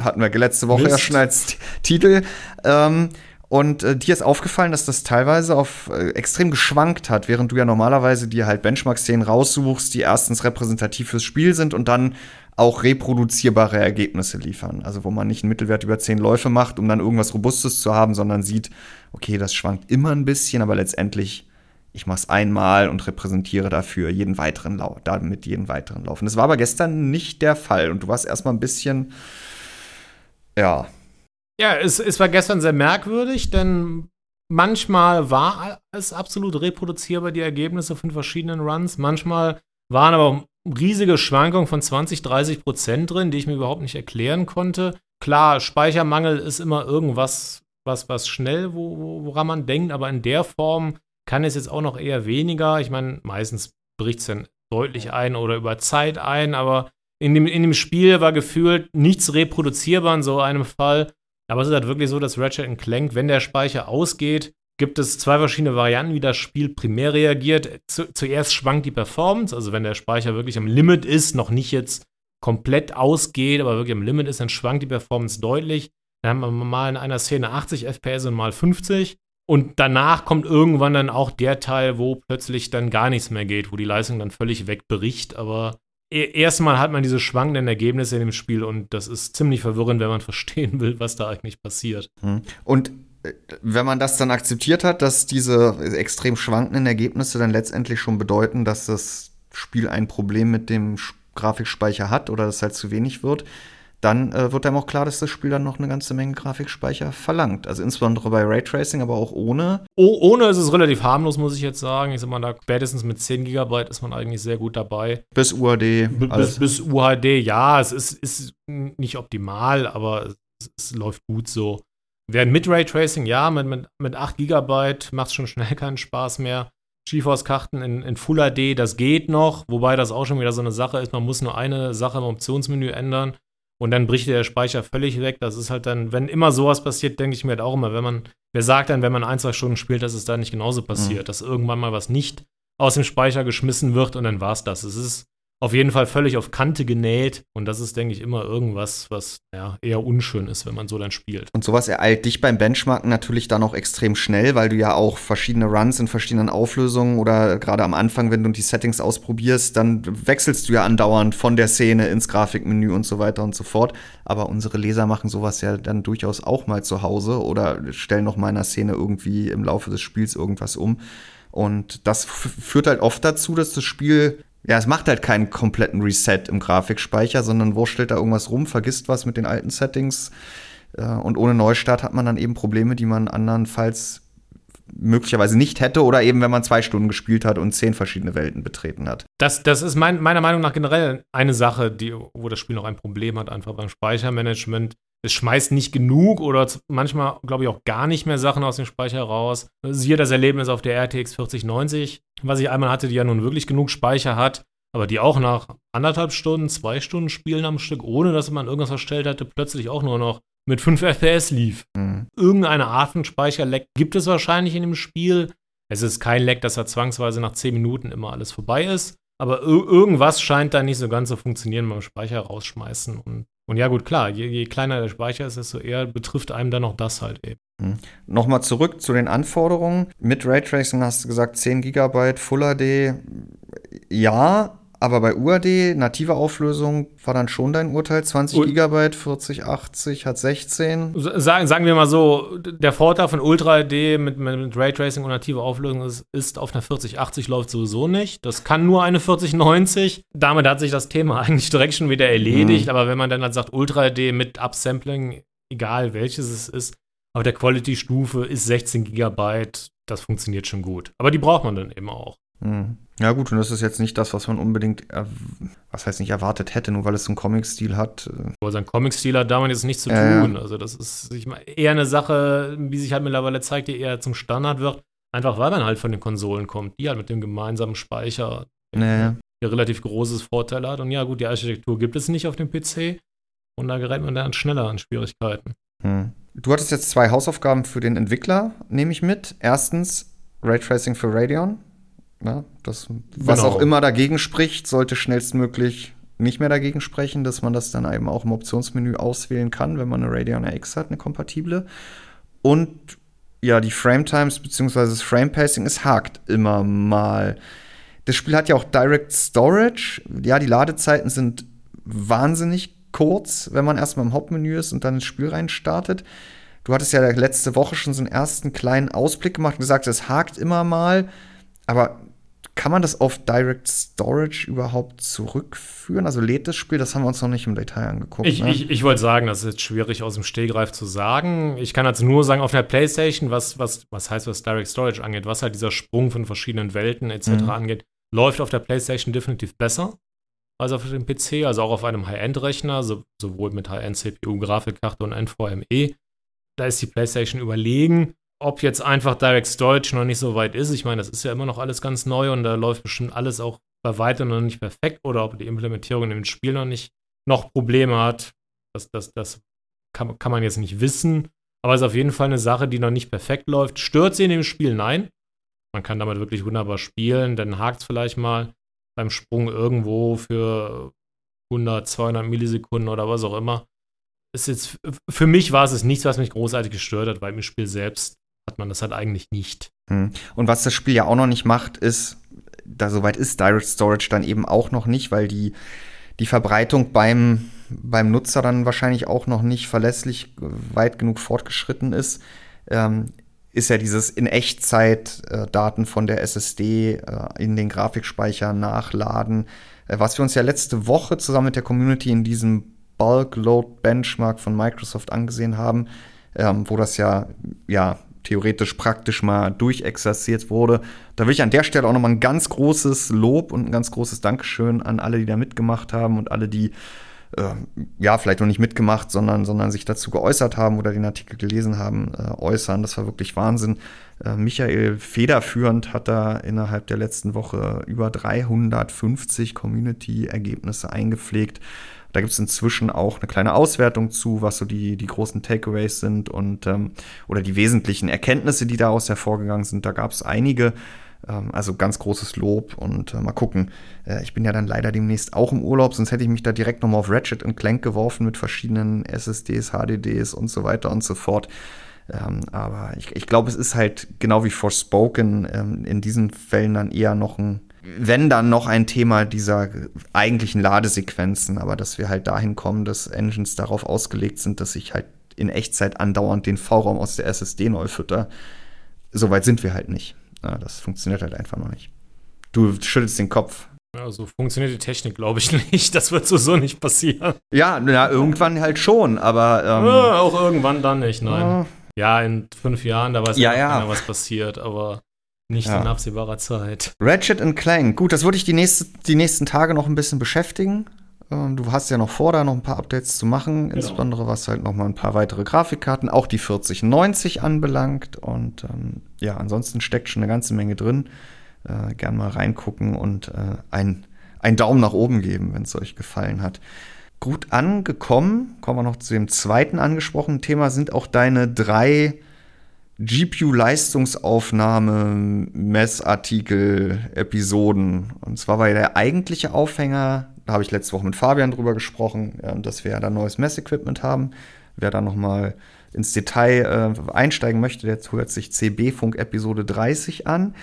Speaker 1: hatten wir letzte Woche Mist. ja schon als Titel. Ähm, und äh, dir ist aufgefallen, dass das teilweise auf äh, extrem geschwankt hat, während du ja normalerweise dir halt Benchmark-Szenen raussuchst, die erstens repräsentativ fürs Spiel sind und dann auch reproduzierbare Ergebnisse liefern. Also wo man nicht einen Mittelwert über zehn Läufe macht, um dann irgendwas Robustes zu haben, sondern sieht, okay, das schwankt immer ein bisschen, aber letztendlich, ich mache es einmal und repräsentiere dafür jeden weiteren Lauf, damit jeden weiteren Lauf. Das war aber gestern nicht der Fall. Und du warst erstmal ein bisschen, ja.
Speaker 2: Ja, es, es war gestern sehr merkwürdig, denn manchmal war es absolut reproduzierbar, die Ergebnisse von verschiedenen Runs. Manchmal waren aber riesige Schwankungen von 20, 30 Prozent drin, die ich mir überhaupt nicht erklären konnte. Klar, Speichermangel ist immer irgendwas, was, was schnell, wo, woran man denkt, aber in der Form kann es jetzt auch noch eher weniger. Ich meine, meistens bricht es dann deutlich ein oder über Zeit ein, aber in dem, in dem Spiel war gefühlt nichts reproduzierbar in so einem Fall. Aber es ist halt wirklich so, dass Ratchet Clank, wenn der Speicher ausgeht, gibt es zwei verschiedene Varianten, wie das Spiel primär reagiert. Zu, zuerst schwankt die Performance, also wenn der Speicher wirklich am Limit ist, noch nicht jetzt komplett ausgeht, aber wirklich am Limit ist, dann schwankt die Performance deutlich. Dann haben wir mal in einer Szene 80 FPS und mal 50. Und danach kommt irgendwann dann auch der Teil, wo plötzlich dann gar nichts mehr geht, wo die Leistung dann völlig wegbricht. Aber e-, erstmal hat man diese schwankenden Ergebnisse in dem Spiel und das ist ziemlich verwirrend, wenn man verstehen will, was da eigentlich passiert. Hm.
Speaker 1: Und wenn man das dann akzeptiert hat, dass diese extrem schwankenden Ergebnisse dann letztendlich schon bedeuten, dass das Spiel ein Problem mit dem Grafikspeicher hat oder dass halt zu wenig wird, dann äh, wird einem auch klar, dass das Spiel dann noch eine ganze Menge Grafikspeicher verlangt. Also insbesondere bei Raytracing, aber auch ohne.
Speaker 2: Oh, ohne ist es relativ harmlos, muss ich jetzt sagen. Ich sag mal, da spätestens mit 10 GB ist man eigentlich sehr gut dabei.
Speaker 1: Bis UHD.
Speaker 2: B bis, bis UHD, ja, es ist, ist nicht optimal, aber es, es läuft gut so. Während mit Raytracing, ja, mit, mit, mit 8 GB macht es schon schnell keinen Spaß mehr. GeForce-Karten in, in Full HD, das geht noch, wobei das auch schon wieder so eine Sache ist. Man muss nur eine Sache im Optionsmenü ändern und dann bricht der Speicher völlig weg. Das ist halt dann, wenn immer sowas passiert, denke ich mir halt auch immer, wenn man, wer sagt dann, wenn man ein, zwei Stunden spielt, dass es da nicht genauso passiert, mhm. dass irgendwann mal was nicht aus dem Speicher geschmissen wird und dann war es das. Es ist auf jeden Fall völlig auf Kante genäht. Und das ist, denke ich, immer irgendwas, was ja, eher unschön ist, wenn man so dann spielt.
Speaker 1: Und sowas ereilt dich beim Benchmarken natürlich dann auch extrem schnell, weil du ja auch verschiedene Runs in verschiedenen Auflösungen oder gerade am Anfang, wenn du die Settings ausprobierst, dann wechselst du ja andauernd von der Szene ins Grafikmenü und so weiter und so fort. Aber unsere Leser machen sowas ja dann durchaus auch mal zu Hause oder stellen noch mal in einer Szene irgendwie im Laufe des Spiels irgendwas um. Und das führt halt oft dazu, dass das Spiel ja, es macht halt keinen kompletten Reset im Grafikspeicher, sondern wurschtelt da irgendwas rum, vergisst was mit den alten Settings. Äh, und ohne Neustart hat man dann eben Probleme, die man andernfalls möglicherweise nicht hätte oder eben wenn man zwei Stunden gespielt hat und zehn verschiedene Welten betreten hat.
Speaker 2: Das, das ist mein, meiner Meinung nach generell eine Sache, die, wo das Spiel noch ein Problem hat, einfach beim Speichermanagement. Es schmeißt nicht genug oder manchmal, glaube ich, auch gar nicht mehr Sachen aus dem Speicher raus. Siehe das Erlebnis auf der RTX 4090 was ich einmal hatte, die ja nun wirklich genug Speicher hat, aber die auch nach anderthalb Stunden, zwei Stunden Spielen am Stück, ohne dass man irgendwas verstellt hatte, plötzlich auch nur noch mit 5 FPS lief. Mhm. Irgendeine Art von Speicherleck gibt es wahrscheinlich in dem Spiel. Es ist kein Leck, dass da zwangsweise nach 10 Minuten immer alles vorbei ist. Aber irgendwas scheint da nicht so ganz zu funktionieren beim Speicher rausschmeißen. Und, und ja, gut, klar, je, je kleiner der Speicher ist, desto eher betrifft einem dann auch das halt eben.
Speaker 1: Hm. Nochmal zurück zu den Anforderungen. Mit Raytracing hast du gesagt 10 GB Full HD. Ja, aber bei UAD, native Auflösung, war dann schon dein Urteil? 20 U GB, 40, 80, hat 16?
Speaker 2: Sagen, sagen wir mal so, der Vorteil von Ultra HD mit, mit Raytracing und native Auflösung ist, ist, auf einer 4080 läuft sowieso nicht. Das kann nur eine 4090. Damit hat sich das Thema eigentlich direkt schon wieder erledigt. Mhm. Aber wenn man dann halt sagt, Ultra HD mit Upsampling, egal welches es ist, aber der Quality-Stufe ist 16 GB, das funktioniert schon gut. Aber die braucht man dann eben auch.
Speaker 1: Mhm. Ja, gut, und das ist jetzt nicht das, was man unbedingt, was heißt nicht erwartet hätte, nur weil es so einen Comic-Stil hat.
Speaker 2: Aber sein Comic-Stil hat damit jetzt nichts zu tun. Äh, also, das ist ich mein, eher eine Sache, wie sich halt mittlerweile zeigt, die eher zum Standard wird. Einfach weil man halt von den Konsolen kommt, die halt mit dem gemeinsamen Speicher
Speaker 1: nee.
Speaker 2: der relativ großes Vorteil hat. Und ja, gut, die Architektur gibt es nicht auf dem PC. Und da gerät man dann schneller an Schwierigkeiten.
Speaker 1: Hm. Du hattest jetzt zwei Hausaufgaben für den Entwickler, nehme ich mit. Erstens Raytracing für Radeon. Ja, das, was genau. auch immer dagegen spricht, sollte schnellstmöglich nicht mehr dagegen sprechen, dass man das dann eben auch im Optionsmenü auswählen kann, wenn man eine Radeon RX hat, eine kompatible. Und ja, die Frame Times bzw. das Frame Pacing, es hakt immer mal. Das Spiel hat ja auch Direct Storage. Ja, die Ladezeiten sind wahnsinnig kurz, wenn man erstmal im Hauptmenü ist und dann ins Spiel rein startet. Du hattest ja letzte Woche schon so einen ersten kleinen Ausblick gemacht und gesagt, es hakt immer mal. Aber kann man das auf Direct Storage überhaupt zurückführen? Also lädt das Spiel, das haben wir uns noch nicht im Detail angeguckt.
Speaker 2: Ich, ne? ich, ich wollte sagen, das ist jetzt schwierig aus dem Stehgreif zu sagen. Ich kann also nur sagen, auf der PlayStation, was, was, was heißt, was Direct Storage angeht, was halt dieser Sprung von verschiedenen Welten etc. Mhm. angeht, läuft auf der PlayStation definitiv besser als auf dem PC, also auch auf einem High-End-Rechner, so, sowohl mit High-End-CPU, Grafikkarte und NVMe. Da ist die PlayStation überlegen ob jetzt einfach Direct Storage noch nicht so weit ist. Ich meine, das ist ja immer noch alles ganz neu und da läuft bestimmt alles auch bei weitem noch nicht perfekt oder ob die Implementierung in dem Spiel noch nicht noch Probleme hat. Das, das, das kann, kann man jetzt nicht wissen. Aber es ist auf jeden Fall eine Sache, die noch nicht perfekt läuft. Stört sie in dem Spiel? Nein. Man kann damit wirklich wunderbar spielen. Dann hakt es vielleicht mal beim Sprung irgendwo für 100, 200 Millisekunden oder was auch immer. Ist jetzt, für mich war es nichts, was mich großartig gestört hat, weil im Spiel selbst hat man das halt eigentlich nicht.
Speaker 1: Hm. Und was das Spiel ja auch noch nicht macht, ist, da soweit ist Direct Storage dann eben auch noch nicht, weil die, die Verbreitung beim, beim Nutzer dann wahrscheinlich auch noch nicht verlässlich weit genug fortgeschritten ist. Ähm, ist ja dieses in Echtzeit äh, Daten von der SSD äh, in den Grafikspeicher nachladen, äh, was wir uns ja letzte Woche zusammen mit der Community in diesem Bulk Load Benchmark von Microsoft angesehen haben, ähm, wo das ja, ja theoretisch praktisch mal durchexerziert wurde. Da will ich an der Stelle auch nochmal ein ganz großes Lob und ein ganz großes Dankeschön an alle, die da mitgemacht haben und alle, die äh, ja, vielleicht noch nicht mitgemacht, sondern, sondern sich dazu geäußert haben oder den Artikel gelesen haben, äh, äußern. Das war wirklich Wahnsinn. Äh, Michael federführend hat da innerhalb der letzten Woche über 350 Community-Ergebnisse eingepflegt. Da gibt es inzwischen auch eine kleine Auswertung zu, was so die, die großen Takeaways sind und ähm, oder die wesentlichen Erkenntnisse, die daraus hervorgegangen sind. Da gab es einige. Ähm, also ganz großes Lob und äh, mal gucken. Äh, ich bin ja dann leider demnächst auch im Urlaub, sonst hätte ich mich da direkt nochmal auf Ratchet und Clank geworfen mit verschiedenen SSDs, HDDs und so weiter und so fort. Ähm, aber ich, ich glaube, es ist halt genau wie Forspoken ähm, in diesen Fällen dann eher noch ein wenn dann noch ein Thema dieser eigentlichen Ladesequenzen, aber dass wir halt dahin kommen, dass Engines darauf ausgelegt sind, dass ich halt in Echtzeit andauernd den V-Raum aus der SSD neu fütter. Soweit sind wir halt nicht. Ja, das funktioniert halt einfach noch nicht. Du schüttelst den Kopf.
Speaker 2: Ja, so funktioniert die Technik, glaube ich nicht. Das wird so, so nicht passieren.
Speaker 1: Ja, na, irgendwann halt schon, aber.
Speaker 2: Ähm, ja, auch irgendwann dann nicht, nein. Ja, ja in fünf Jahren, da weiß ja, ja keiner, was passiert, aber. Nicht ja. in absehbarer Zeit.
Speaker 1: Ratchet Clank. Gut, das würde ich die, nächste, die nächsten Tage noch ein bisschen beschäftigen. Ähm, du hast ja noch vor, da noch ein paar Updates zu machen, genau. insbesondere was halt noch mal ein paar weitere Grafikkarten, auch die 4090 anbelangt. Und ähm, ja, ansonsten steckt schon eine ganze Menge drin. Äh, gern mal reingucken und äh, ein, einen Daumen nach oben geben, wenn es euch gefallen hat. Gut angekommen, kommen wir noch zu dem zweiten angesprochenen Thema, sind auch deine drei GPU-Leistungsaufnahme, Messartikel, Episoden. Und zwar war der eigentliche Aufhänger, da habe ich letzte Woche mit Fabian drüber gesprochen, dass wir ja da neues Messequipment haben. Wer da noch mal ins Detail äh, einsteigen möchte, der hört sich CB Funk Episode 30 an.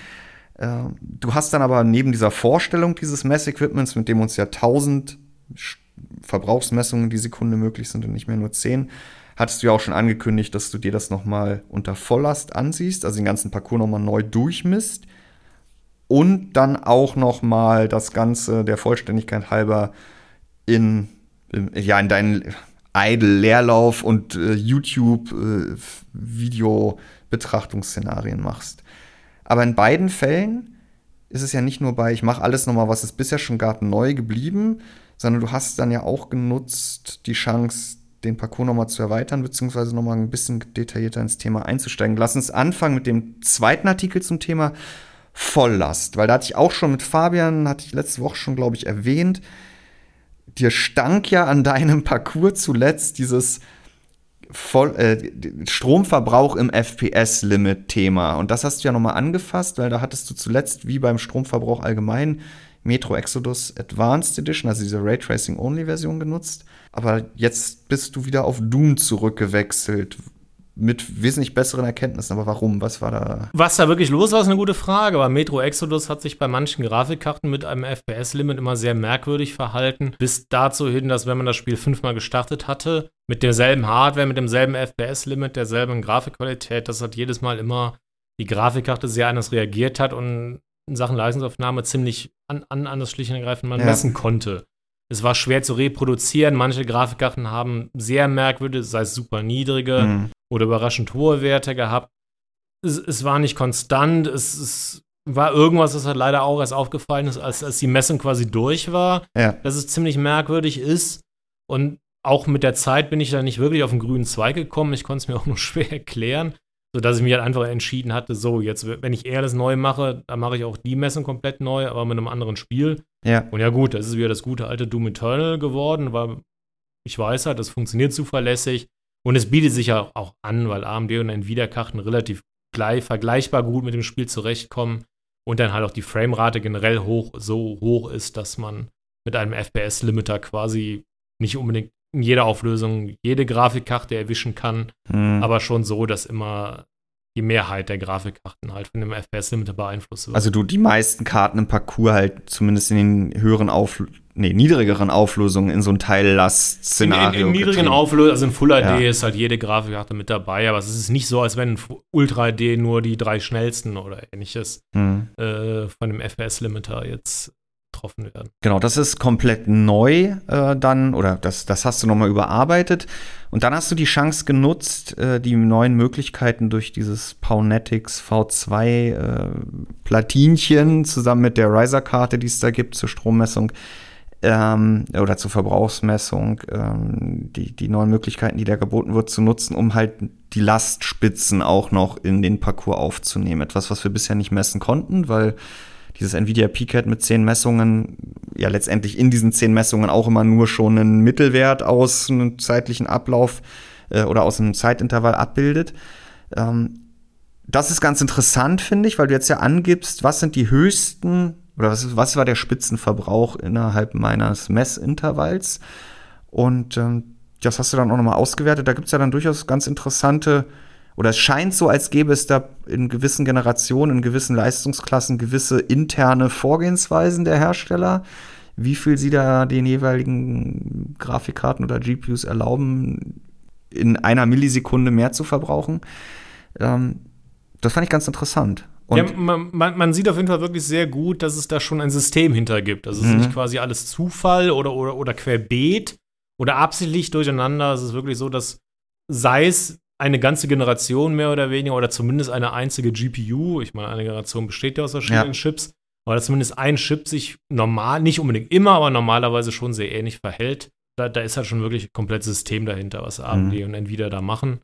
Speaker 1: Äh, du hast dann aber neben dieser Vorstellung dieses Messequipments, mit dem uns ja 1000 Verbrauchsmessungen die Sekunde möglich sind und nicht mehr nur 10, hattest du ja auch schon angekündigt, dass du dir das nochmal unter Volllast ansiehst, also den ganzen Parcours nochmal neu durchmisst und dann auch nochmal das Ganze der Vollständigkeit halber in, in ja, in deinen Idle-Leerlauf und äh, YouTube-Video-Betrachtungsszenarien äh, machst. Aber in beiden Fällen ist es ja nicht nur bei, ich mache alles nochmal, was es bisher schon gab, neu geblieben, sondern du hast dann ja auch genutzt, die Chance, den Parcours nochmal zu erweitern, beziehungsweise nochmal ein bisschen detaillierter ins Thema einzusteigen. Lass uns anfangen mit dem zweiten Artikel zum Thema Volllast, weil da hatte ich auch schon mit Fabian, hatte ich letzte Woche schon, glaube ich, erwähnt, dir stank ja an deinem Parcours zuletzt dieses Voll, äh, Stromverbrauch im FPS-Limit-Thema. Und das hast du ja nochmal angefasst, weil da hattest du zuletzt, wie beim Stromverbrauch allgemein, Metro Exodus Advanced Edition, also diese Raytracing-Only-Version genutzt. Aber jetzt bist du wieder auf Doom zurückgewechselt. Mit wesentlich besseren Erkenntnissen. Aber warum? Was war da?
Speaker 2: Was da wirklich los war, ist eine gute Frage. Aber Metro Exodus hat sich bei manchen Grafikkarten mit einem FPS-Limit immer sehr merkwürdig verhalten. Bis dazu hin, dass wenn man das Spiel fünfmal gestartet hatte, mit derselben Hardware, mit demselben FPS-Limit, derselben Grafikqualität, dass hat jedes Mal immer die Grafikkarte sehr anders reagiert hat und in Sachen Leistungsaufnahme ziemlich an, an, an das schlicht und ergreifend man
Speaker 1: Ja.
Speaker 2: messen konnte. Es war schwer zu reproduzieren. Manche Grafikkarten haben sehr merkwürdige, sei es super niedrige
Speaker 1: Mhm.
Speaker 2: oder überraschend hohe Werte gehabt. Es, es war nicht konstant. Es, es war irgendwas, das halt leider auch erst aufgefallen ist, als, als die Messung quasi durch war,
Speaker 1: Ja.
Speaker 2: dass es ziemlich merkwürdig ist. Und auch mit der Zeit bin ich da nicht wirklich auf den grünen Zweig gekommen. Ich konnte es mir auch nur schwer erklären, sodass ich mich halt einfach entschieden hatte, so, jetzt, wenn ich eher alles neu mache, dann mache ich auch die Messung komplett neu, aber mit einem anderen Spiel.
Speaker 1: Ja.
Speaker 2: Und ja gut, das ist wieder das gute alte Doom Eternal geworden, weil ich weiß halt, das funktioniert zuverlässig und es bietet sich ja auch an, weil AMD und Nvidia-Karten relativ gleich, vergleichbar gut mit dem Spiel zurechtkommen und dann halt auch die Framerate generell hoch, so hoch ist, dass man mit einem FPS-Limiter quasi nicht unbedingt in jeder Auflösung jede Grafikkarte erwischen kann,
Speaker 1: Mhm.
Speaker 2: aber schon so, dass immer die Mehrheit der Grafikkarten halt von dem FPS-Limiter beeinflusst wird.
Speaker 1: Also du die meisten Karten im Parcours halt zumindest in den höheren Auf nee, niedrigeren Auflösungen in so ein
Speaker 2: In,
Speaker 1: Teillast-Szenario.
Speaker 2: in, in niedrigen
Speaker 1: getrieben.
Speaker 2: Auflösungen, also in Full HD
Speaker 1: Ja.
Speaker 2: ist halt jede Grafikkarte mit dabei, aber es ist nicht so, als wenn in Ultra HD nur die drei schnellsten oder ähnliches
Speaker 1: Mhm.
Speaker 2: äh, von dem FPS-Limiter jetzt getroffen werden.
Speaker 1: Genau, das ist komplett neu äh, dann, oder das, das hast du nochmal überarbeitet. Und dann hast du die Chance genutzt, äh, die neuen Möglichkeiten durch dieses Pawnetics V2 äh, Platinchen zusammen mit der Riser-Karte, die es da gibt zur Strommessung ähm, oder zur Verbrauchsmessung, ähm, die, die neuen Möglichkeiten, die da geboten wird, zu nutzen, um halt die Lastspitzen auch noch in den Parcours aufzunehmen. Etwas, was wir bisher nicht messen konnten, weil dieses Nvidia PCAT mit zehn Messungen ja letztendlich in diesen zehn Messungen auch immer nur schon einen Mittelwert aus einem zeitlichen Ablauf äh, oder aus einem Zeitintervall abbildet. Ähm, das ist ganz interessant, finde ich, weil du jetzt ja angibst, was sind die höchsten oder was, was war der Spitzenverbrauch innerhalb meines Messintervalls. Und ähm, das hast du dann auch nochmal ausgewertet. Da gibt es ja dann durchaus ganz interessante, oder es scheint so, als gäbe es da in gewissen Generationen, in gewissen Leistungsklassen gewisse interne Vorgehensweisen der Hersteller, wie viel sie da den jeweiligen Grafikkarten oder GPUs erlauben, in einer Millisekunde mehr zu verbrauchen. Ähm, das fand ich ganz interessant. Und
Speaker 2: ja, man, man, man sieht auf jeden Fall wirklich sehr gut, dass es da schon ein System hinter gibt. Also es ist
Speaker 1: Mhm.
Speaker 2: nicht quasi alles Zufall oder, oder, oder querbeet oder absichtlich durcheinander. Es ist wirklich so, dass sei es eine ganze Generation mehr oder weniger oder zumindest eine einzige GPU, ich meine, eine Generation besteht ja aus verschiedenen
Speaker 1: Ja.
Speaker 2: Chips, aber dass zumindest ein Chip sich normal, nicht unbedingt immer, aber normalerweise schon sehr ähnlich verhält. Da, da ist halt schon wirklich ein komplettes System dahinter, was AMD
Speaker 1: Mhm.
Speaker 2: und Nvidia da machen.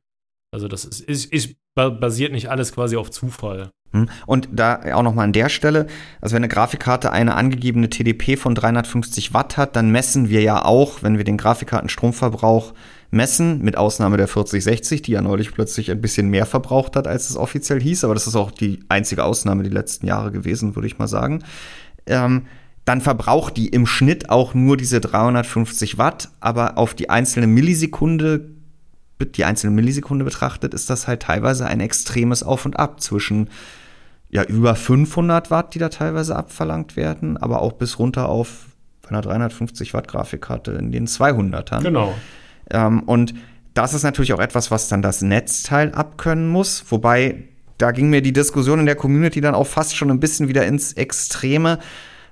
Speaker 2: Also das ist, ist, ist basiert nicht alles quasi auf Zufall.
Speaker 1: Hm. Und da auch noch mal an der Stelle, also wenn eine Grafikkarte eine angegebene TDP von 350 Watt hat, dann messen wir ja auch, wenn wir den Grafikkartenstromverbrauch messen, mit Ausnahme der 4060, die ja neulich plötzlich ein bisschen mehr verbraucht hat, als es offiziell hieß, aber das ist auch die einzige Ausnahme die letzten Jahre gewesen, würde ich mal sagen. Ähm, dann verbraucht die im Schnitt auch nur diese 350 Watt, aber auf die einzelne Millisekunde die einzelne Millisekunde betrachtet, ist das halt teilweise ein extremes Auf und Ab zwischen ja über 500 Watt, die da teilweise abverlangt werden, aber auch bis runter auf einer 350 Watt Grafikkarte in den 200ern.
Speaker 2: Genau.
Speaker 1: Ähm, und das ist natürlich auch etwas, was dann das Netzteil abkönnen muss. Wobei, da ging mir die Diskussion in der Community dann auch fast schon ein bisschen wieder ins Extreme.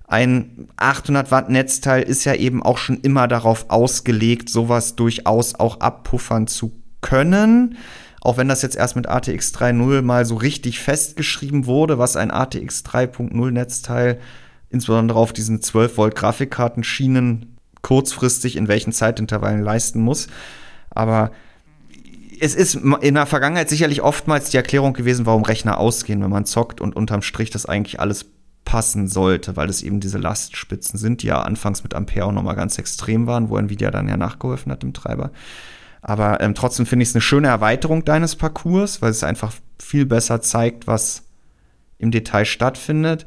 Speaker 1: Ein 800 Watt Netzteil ist ja eben auch schon immer darauf ausgelegt, sowas durchaus auch abpuffern zu können. Auch wenn das jetzt erst mit ATX 3.0 mal so richtig festgeschrieben wurde, was ein ATX 3.0 Netzteil insbesondere auf diesen 12 Volt Grafikkartenschienen kurzfristig in welchen Zeitintervallen leisten muss. Aber es ist in der Vergangenheit sicherlich oftmals die Erklärung gewesen, warum Rechner ausgehen, wenn man zockt und unterm Strich das eigentlich alles passen sollte, weil es eben diese Lastspitzen sind, die ja anfangs mit Ampere auch nochmal ganz extrem waren, wo Nvidia dann ja nachgeholfen hat im Treiber. Aber ähm, trotzdem finde ich es eine schöne Erweiterung deines Parcours, weil es einfach viel besser zeigt, was im Detail stattfindet.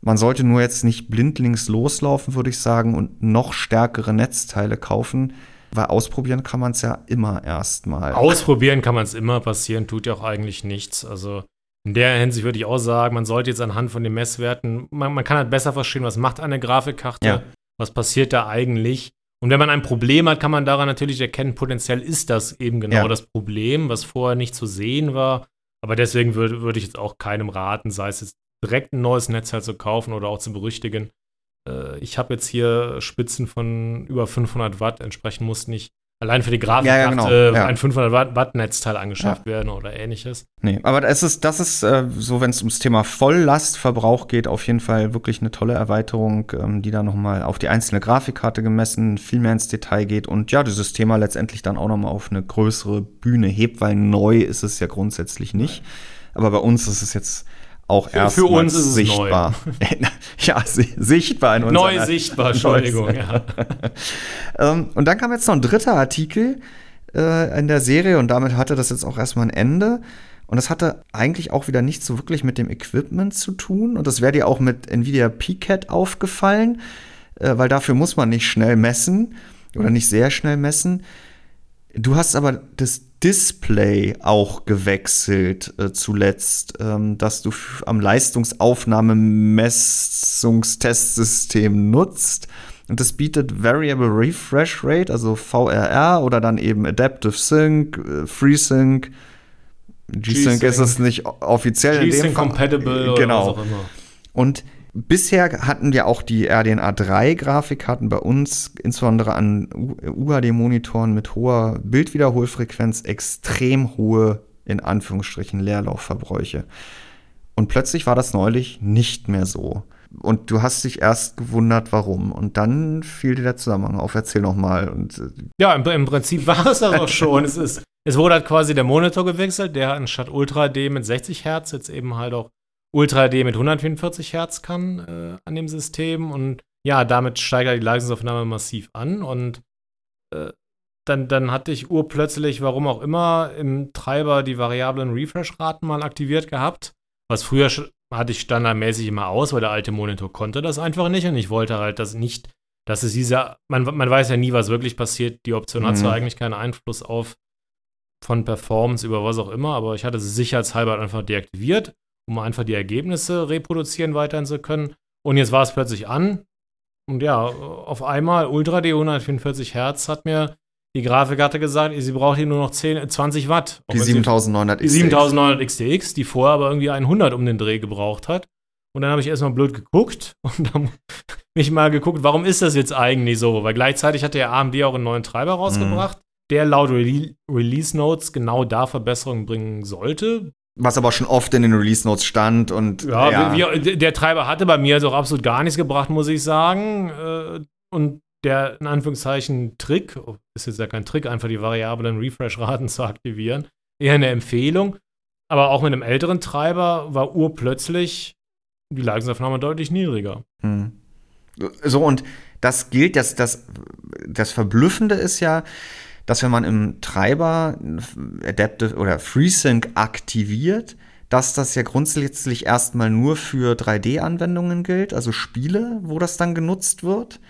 Speaker 1: Man sollte nur jetzt nicht blindlings loslaufen, würde ich sagen, und noch stärkere Netzteile kaufen, weil ausprobieren kann man es ja immer erstmal.
Speaker 2: Ausprobieren kann man es immer, passieren tut ja auch eigentlich nichts. Also in der Hinsicht würde ich auch sagen, man sollte jetzt anhand von den Messwerten, man, man kann halt besser verstehen, was macht eine Grafikkarte,
Speaker 1: Ja.
Speaker 2: was passiert da eigentlich. Und wenn man ein Problem hat, kann man daran natürlich erkennen, potenziell ist das eben genau
Speaker 1: Ja.
Speaker 2: das Problem, was vorher nicht zu sehen war. Aber deswegen würde, würde ich jetzt auch keinem raten, sei es jetzt direkt ein neues Netzteil zu kaufen oder auch zu berüchtigen. Äh, ich habe jetzt hier Spitzen von über 500 Watt, entsprechend mussten nicht allein für die Grafikkarte
Speaker 1: ja, ja, genau. ja.
Speaker 2: ein 500 Watt Netzteil angeschafft werden oder ähnliches.
Speaker 1: Nee, aber das ist, das ist äh, so, wenn es ums Thema Volllastverbrauch geht, auf jeden Fall wirklich eine tolle Erweiterung, ähm, die da nochmal auf die einzelne Grafikkarte gemessen viel mehr ins Detail geht und ja, dieses Thema letztendlich dann auch nochmal auf eine größere Bühne hebt, weil neu ist es ja grundsätzlich nicht. Aber bei uns ist es jetzt auch erst
Speaker 2: für uns ist
Speaker 1: sichtbar. ja, sichtbar in
Speaker 2: unserer Neu sichtbar, Entschuldigung. ja.
Speaker 1: ähm, und dann kam jetzt noch ein dritter Artikel äh, in der Serie und damit hatte das jetzt auch erstmal ein Ende. Und das hatte eigentlich auch wieder nichts so wirklich mit dem Equipment zu tun. Und das wäre dir auch mit Nvidia PCAT aufgefallen, äh, weil dafür muss man nicht schnell messen oder nicht sehr schnell messen. Du hast aber das Display auch gewechselt äh, zuletzt, ähm, dass du am Leistungsaufnahmemessungstestsystem nutzt. Und das bietet Variable Refresh Rate, also VRR oder dann eben Adaptive Sync, äh, FreeSync. G-Sync ist es nicht offiziell
Speaker 2: G-Sync Compatible
Speaker 1: genau. oder was auch immer. Und Bisher hatten wir auch die RDNA 3 Grafikkarten bei uns, insbesondere an UHD-Monitoren mit hoher Bildwiederholfrequenz, extrem hohe, in Anführungsstrichen, Leerlaufverbräuche. Und plötzlich war das neulich nicht mehr so. Und du hast dich erst gewundert, warum. Und dann fiel dir der Zusammenhang auf. Erzähl noch mal. Und,
Speaker 2: äh, ja, im, im Prinzip war es das auch schon. es, ist, es wurde halt quasi der Monitor gewechselt, der anstatt Ultra D mit 60 Hertz jetzt eben halt auch Ultra HD mit 144 Hertz kann äh, an dem System und ja, damit steigert die Leistungsaufnahme massiv an und äh, dann, dann hatte ich urplötzlich, warum auch immer, im Treiber die variablen Refresh-Raten mal aktiviert gehabt. Was früher hatte ich standardmäßig immer aus, weil der alte Monitor konnte das einfach nicht und ich wollte halt das nicht, dass es dieser, man, man weiß ja nie, was wirklich passiert. Die Option mhm. hat zwar mhm. eigentlich keinen Einfluss auf von Performance über was auch immer, aber ich hatte sie sicherheitshalber einfach deaktiviert um einfach die Ergebnisse reproduzieren weiterhin zu können. Und jetzt war es plötzlich an. Und ja, auf einmal Ultra D 144 Hertz hat mir die Grafikkarte gesagt, sie braucht hier nur noch 10, 20 Watt.
Speaker 1: Die 7900
Speaker 2: XTX. Die 7900 XTX, die vorher aber irgendwie 100 um den Dreh gebraucht hat. Und dann habe ich erstmal blöd geguckt und dann mich mal geguckt, warum ist das jetzt eigentlich so? Weil gleichzeitig hat der AMD auch einen neuen Treiber rausgebracht, mhm. der laut Re Release Notes genau da Verbesserungen bringen sollte.
Speaker 1: Was aber schon oft in den Release Notes stand und.
Speaker 2: Ja, ja. Wie, der Treiber hatte bei mir also auch absolut gar nichts gebracht, muss ich sagen. Äh, und der in Anführungszeichen Trick, oh, ist jetzt ja kein Trick, einfach die variablen Refresh-Raten zu aktivieren, eher eine Empfehlung. Aber auch mit einem älteren Treiber war urplötzlich die Leistungsaufnahme deutlich niedriger. Hm.
Speaker 1: So, und das gilt, das, das, das Verblüffende ist ja, dass wenn man im Treiber Adaptive oder FreeSync aktiviert, dass das ja grundsätzlich erstmal nur für 3D-Anwendungen gilt, also Spiele, wo das dann genutzt wird.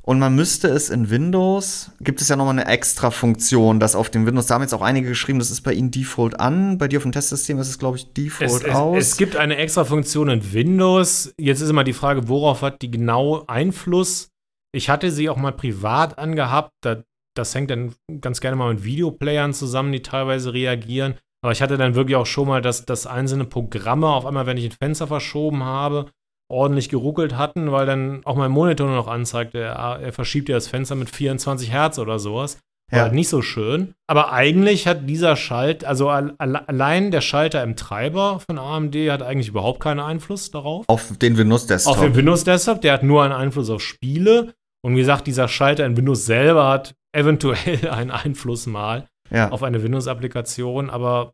Speaker 1: Und man müsste es in Windows, gibt es ja nochmal eine extra Funktion, dass auf dem Windows, da haben jetzt auch einige geschrieben, das ist bei Ihnen Default an, bei dir auf dem Testsystem ist es, glaube ich, Default
Speaker 2: es,
Speaker 1: aus.
Speaker 2: Es, es gibt eine extra Funktion in Windows. Jetzt ist immer die Frage, worauf hat die genau Einfluss? Ich hatte sie auch mal privat angehabt, da das hängt dann ganz gerne mal mit Videoplayern zusammen, die teilweise reagieren. Aber ich hatte dann wirklich auch schon mal, dass, dass einzelne Programme auf einmal, wenn ich ein Fenster verschoben habe, ordentlich geruckelt hatten, weil dann auch mein Monitor nur noch anzeigt, er, er verschiebt ja das Fenster mit 24 Hertz oder sowas. War ja. halt nicht so schön. Aber eigentlich hat dieser Schalt, also allein der Schalter im Treiber von AMD hat eigentlich überhaupt keinen Einfluss darauf.
Speaker 1: Auf den Windows Desktop.
Speaker 2: Auf den Windows Desktop, der hat nur einen Einfluss auf Spiele. Und wie gesagt, dieser Schalter in Windows selber hat eventuell einen Einfluss mal ja. auf eine Windows-Applikation, aber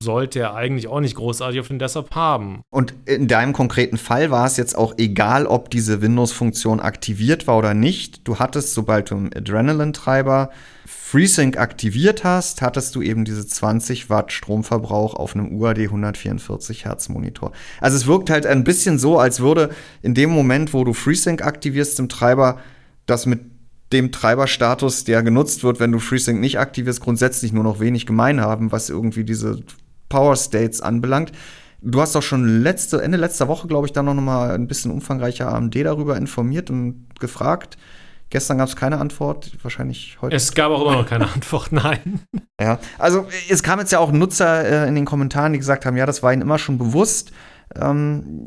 Speaker 2: sollte er eigentlich auch nicht großartig auf den Desktop haben.
Speaker 1: Und in deinem konkreten Fall war es jetzt auch egal, ob diese Windows-Funktion aktiviert war oder nicht. Du hattest, sobald du einen Adrenaline-Treiber FreeSync aktiviert hast, hattest du eben diese 20 Watt Stromverbrauch auf einem UAD 144 Hertz Monitor. Also es wirkt halt ein bisschen so, als würde in dem Moment, wo du FreeSync aktivierst im Treiber, das mit dem Treiberstatus, der genutzt wird, wenn du FreeSync nicht aktivierst, grundsätzlich nur noch wenig gemein haben, was irgendwie diese Power States anbelangt. Du hast doch schon letzte, Ende letzter Woche, glaube ich, da noch mal ein bisschen umfangreicher AMD darüber informiert und gefragt. Gestern gab es keine Antwort, wahrscheinlich heute.
Speaker 2: Es gab auch immer noch keine Antwort, nein.
Speaker 1: Ja, also es kam jetzt ja auch Nutzer äh, in den Kommentaren, die gesagt haben, ja, das war ihnen immer schon bewusst. Ähm,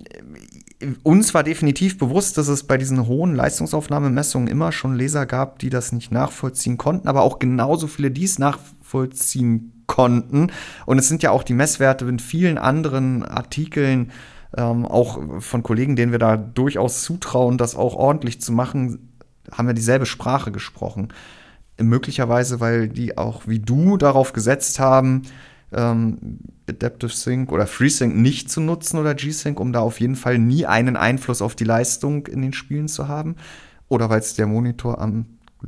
Speaker 1: uns war definitiv bewusst, dass es bei diesen hohen Leistungsaufnahmemessungen immer schon Leser gab, die das nicht nachvollziehen konnten, aber auch genauso viele, die es nachvollziehen konnten. Und es sind ja auch die Messwerte in vielen anderen Artikeln, ähm, auch von Kollegen, denen wir da durchaus zutrauen, das auch ordentlich zu machen, haben wir dieselbe Sprache gesprochen. Möglicherweise, weil die auch wie du darauf gesetzt haben, ähm, Adaptive Sync oder FreeSync nicht zu nutzen oder G-Sync, um da auf jeden Fall nie einen Einfluss auf die Leistung in den Spielen zu haben. Oder weil es der Monitor am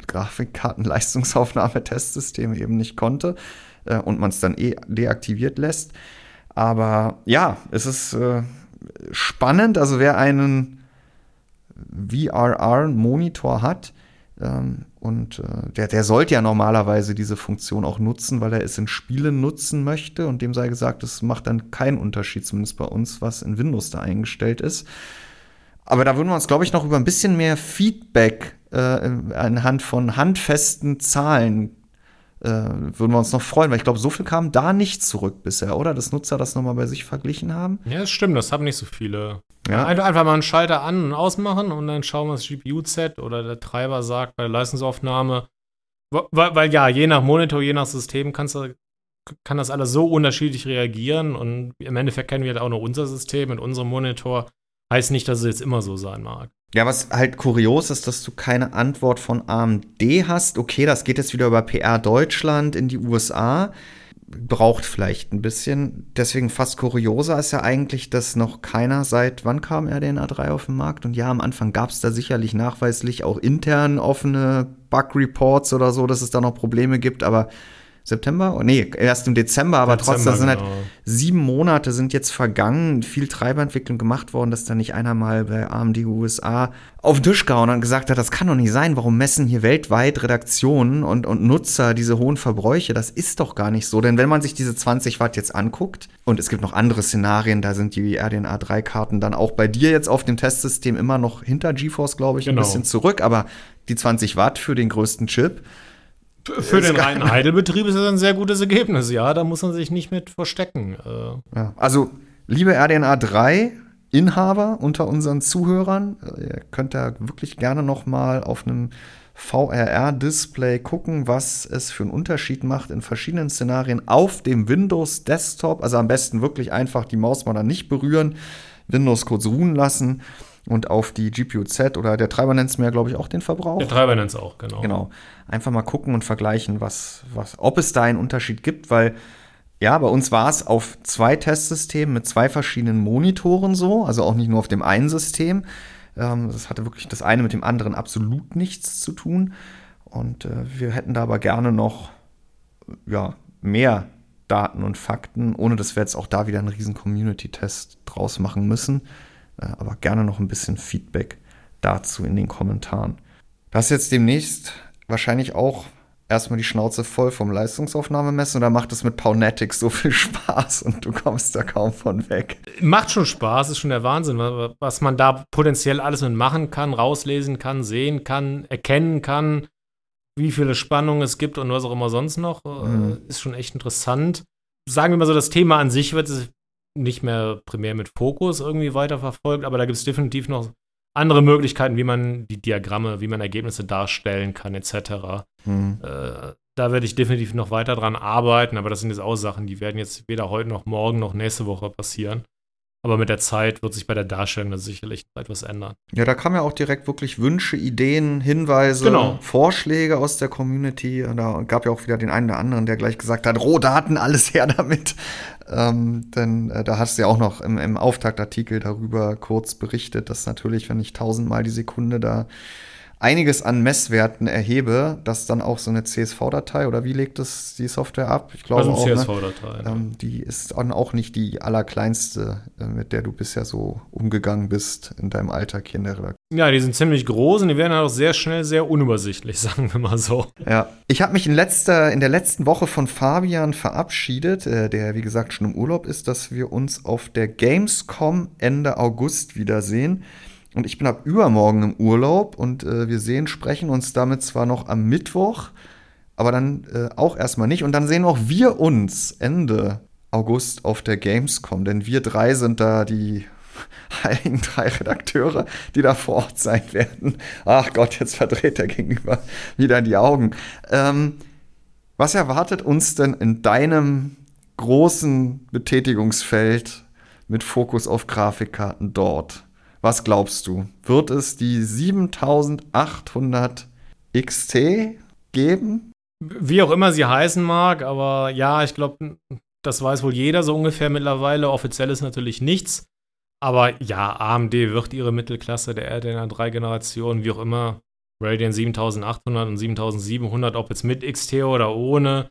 Speaker 1: Grafikkarten-Leistungsaufnahme-Testsystem eben nicht konnte äh, und man es dann eh deaktiviert lässt. Aber ja, es ist äh, spannend. Also wer einen VRR-Monitor hat, und äh, der, der sollte ja normalerweise diese Funktion auch nutzen, weil er es in Spielen nutzen möchte. Und dem sei gesagt, es macht dann keinen Unterschied, zumindest bei uns, was in Windows da eingestellt ist. Aber da würden wir uns, glaube ich, noch über ein bisschen mehr Feedback äh, anhand von handfesten Zahlen äh, würden wir uns noch freuen, weil ich glaube, so viel kam da nicht zurück bisher, oder? Dass Nutzer das nochmal bei sich verglichen haben.
Speaker 2: Ja, das stimmt, das haben nicht so viele. Ja. Einfach mal einen Schalter an und ausmachen und dann schauen wir das GPU-Z oder der Treiber sagt bei der Leistungsaufnahme. Weil, weil, ja, je nach Monitor, je nach System kannst du, kann das alles so unterschiedlich reagieren und im Endeffekt kennen wir halt auch noch unser System mit unserem Monitor. Heißt nicht, dass es jetzt immer so sein mag.
Speaker 1: Ja, was halt kurios ist, dass du keine Antwort von AMD hast. Okay, das geht jetzt wieder über PR Deutschland in die USA. Braucht vielleicht ein bisschen. Deswegen fast kurioser ist ja eigentlich, dass noch keiner seit wann kam RDNA 3 auf den Markt? Und ja, am Anfang gab es da sicherlich nachweislich auch intern offene Bug-Reports oder so, dass es da noch Probleme gibt, aber September? Nee, erst im Dezember, aber Dezember, trotzdem sind halt genau. halt sieben Monate sind jetzt vergangen, viel Treiberentwicklung gemacht worden, dass da nicht einer mal bei AMD USA auf den Tisch gehauen und gesagt hat, das kann doch nicht sein, warum messen hier weltweit Redaktionen und, und Nutzer diese hohen Verbräuche? Das ist doch gar nicht so. Denn wenn man sich diese 20 Watt jetzt anguckt, und es gibt noch andere Szenarien, da sind die RDNA 3-Karten dann auch bei dir jetzt auf dem Testsystem immer noch hinter GeForce, glaube ich, genau. ein bisschen zurück, aber die 20 Watt für den größten Chip
Speaker 2: für den reinen Heidelbetrieb ist das ein sehr gutes Ergebnis, ja. Da muss man sich nicht mit verstecken.
Speaker 1: Äh. Ja, also, liebe RDNA 3 Inhaber unter unseren Zuhörern, äh, ihr könnt da wirklich gerne noch mal auf einem VRR-Display gucken, was es für einen Unterschied macht in verschiedenen Szenarien auf dem Windows Desktop. Also am besten wirklich einfach die Maus mal dann nicht berühren, Windows kurz ruhen lassen und auf die GPU-Z oder der Treiber nennt es mir, glaube ich, auch den Verbrauch.
Speaker 2: Der Treiber nennt es auch, genau.
Speaker 1: Genau. Einfach mal gucken und vergleichen, was, was, ob es da einen Unterschied gibt, weil ja, bei uns war es auf zwei Testsystemen mit zwei verschiedenen Monitoren so, also auch nicht nur auf dem einen System. Ähm, das hatte wirklich das eine mit dem anderen absolut nichts zu tun. Und äh, wir hätten da aber gerne noch ja, mehr Daten und Fakten, ohne dass wir jetzt auch da wieder einen riesen Community-Test draus machen müssen. Äh, aber gerne noch ein bisschen Feedback dazu in den Kommentaren. Du hast jetzt demnächst wahrscheinlich auch erstmal die Schnauze voll vom Leistungsaufnahmemessen oder macht es mit Paunetics so viel Spaß und du kommst da kaum von weg?
Speaker 2: Macht schon Spaß, ist schon der Wahnsinn, was man da potenziell alles mit machen kann, rauslesen kann, sehen kann, erkennen kann, wie viele Spannungen es gibt und was auch immer sonst noch, äh, mhm. ist schon echt interessant. Sagen wir mal so, das Thema an sich wird nicht mehr primär mit Fokus irgendwie weiterverfolgt, aber da gibt es definitiv noch andere Möglichkeiten, wie man die Diagramme, wie man Ergebnisse darstellen kann, etc. Mhm. Äh, da werde ich definitiv noch weiter dran arbeiten, aber das sind jetzt auch Sachen, die werden jetzt weder heute noch morgen noch nächste Woche passieren. Aber mit der Zeit wird sich bei der Darstellung da sicherlich etwas ändern.
Speaker 1: Ja, da kamen ja auch direkt wirklich Wünsche, Ideen, Hinweise, genau. Vorschläge aus der Community. Da gab ja auch wieder den einen oder anderen, der gleich gesagt hat, Rohdaten, alles her damit. Ähm, denn äh, da hast du ja auch noch im, im Auftaktartikel darüber kurz berichtet, dass natürlich, wenn ich tausendmal die Sekunde da einiges an Messwerten erhebe, dass dann auch so eine CSV-Datei oder wie legt es die Software ab?
Speaker 2: Ich glaube also auch, CSV-Datei.
Speaker 1: Ne? Ähm, die ist dann auch nicht die allerkleinste, äh, mit der du bisher so umgegangen bist in deinem Alltag hier in der Redaktion.
Speaker 2: Ja, die sind ziemlich groß und die werden auch sehr schnell sehr unübersichtlich, sagen wir mal so.
Speaker 1: Ja, ich habe mich in letzter in der letzten Woche von Fabian verabschiedet, äh, der wie gesagt schon im Urlaub ist, dass wir uns auf der Gamescom Ende August wiedersehen. Und ich bin ab übermorgen im Urlaub und äh, wir sehen, sprechen uns damit zwar noch am Mittwoch, aber dann äh, auch erstmal nicht. Und dann sehen auch wir uns Ende August auf der Gamescom? Denn wir drei sind da die heiligen drei Redakteure, die da vor Ort sein werden. Ach Gott, jetzt verdreht er gegenüber wieder die Augen. Ähm, was erwartet uns denn in deinem großen Betätigungsfeld mit Fokus auf Grafikkarten dort? Was glaubst du? Wird es die 7800 XT geben?
Speaker 2: Wie auch immer sie heißen mag, aber ja, ich glaube, das weiß wohl jeder so ungefähr mittlerweile. Offiziell ist natürlich nichts. Aber ja, AMD wird ihre Mittelklasse der RDNA 3 Generation, wie auch immer, Radeon 7800 und 7700, ob jetzt mit XT oder ohne.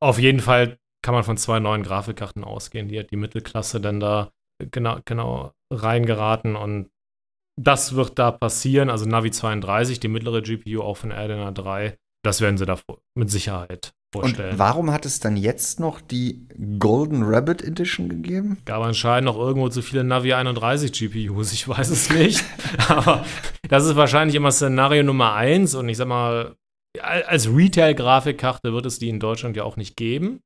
Speaker 2: Auf jeden Fall kann man von zwei neuen Grafikkarten ausgehen, die hat die Mittelklasse dann da genau, genau reingeraten und das wird da passieren. Also Navi 32, die mittlere GPU auch von RDNA 3, das werden sie da mit Sicherheit vorstellen.
Speaker 1: Und warum hat es dann jetzt noch die Golden Rabbit Edition gegeben?
Speaker 2: Gab anscheinend noch irgendwo zu viele Navi 31 GPUs, ich weiß es nicht. Aber das ist wahrscheinlich immer Szenario Nummer eins und ich sag mal, als Retail-Grafikkarte wird es die in Deutschland ja auch nicht geben.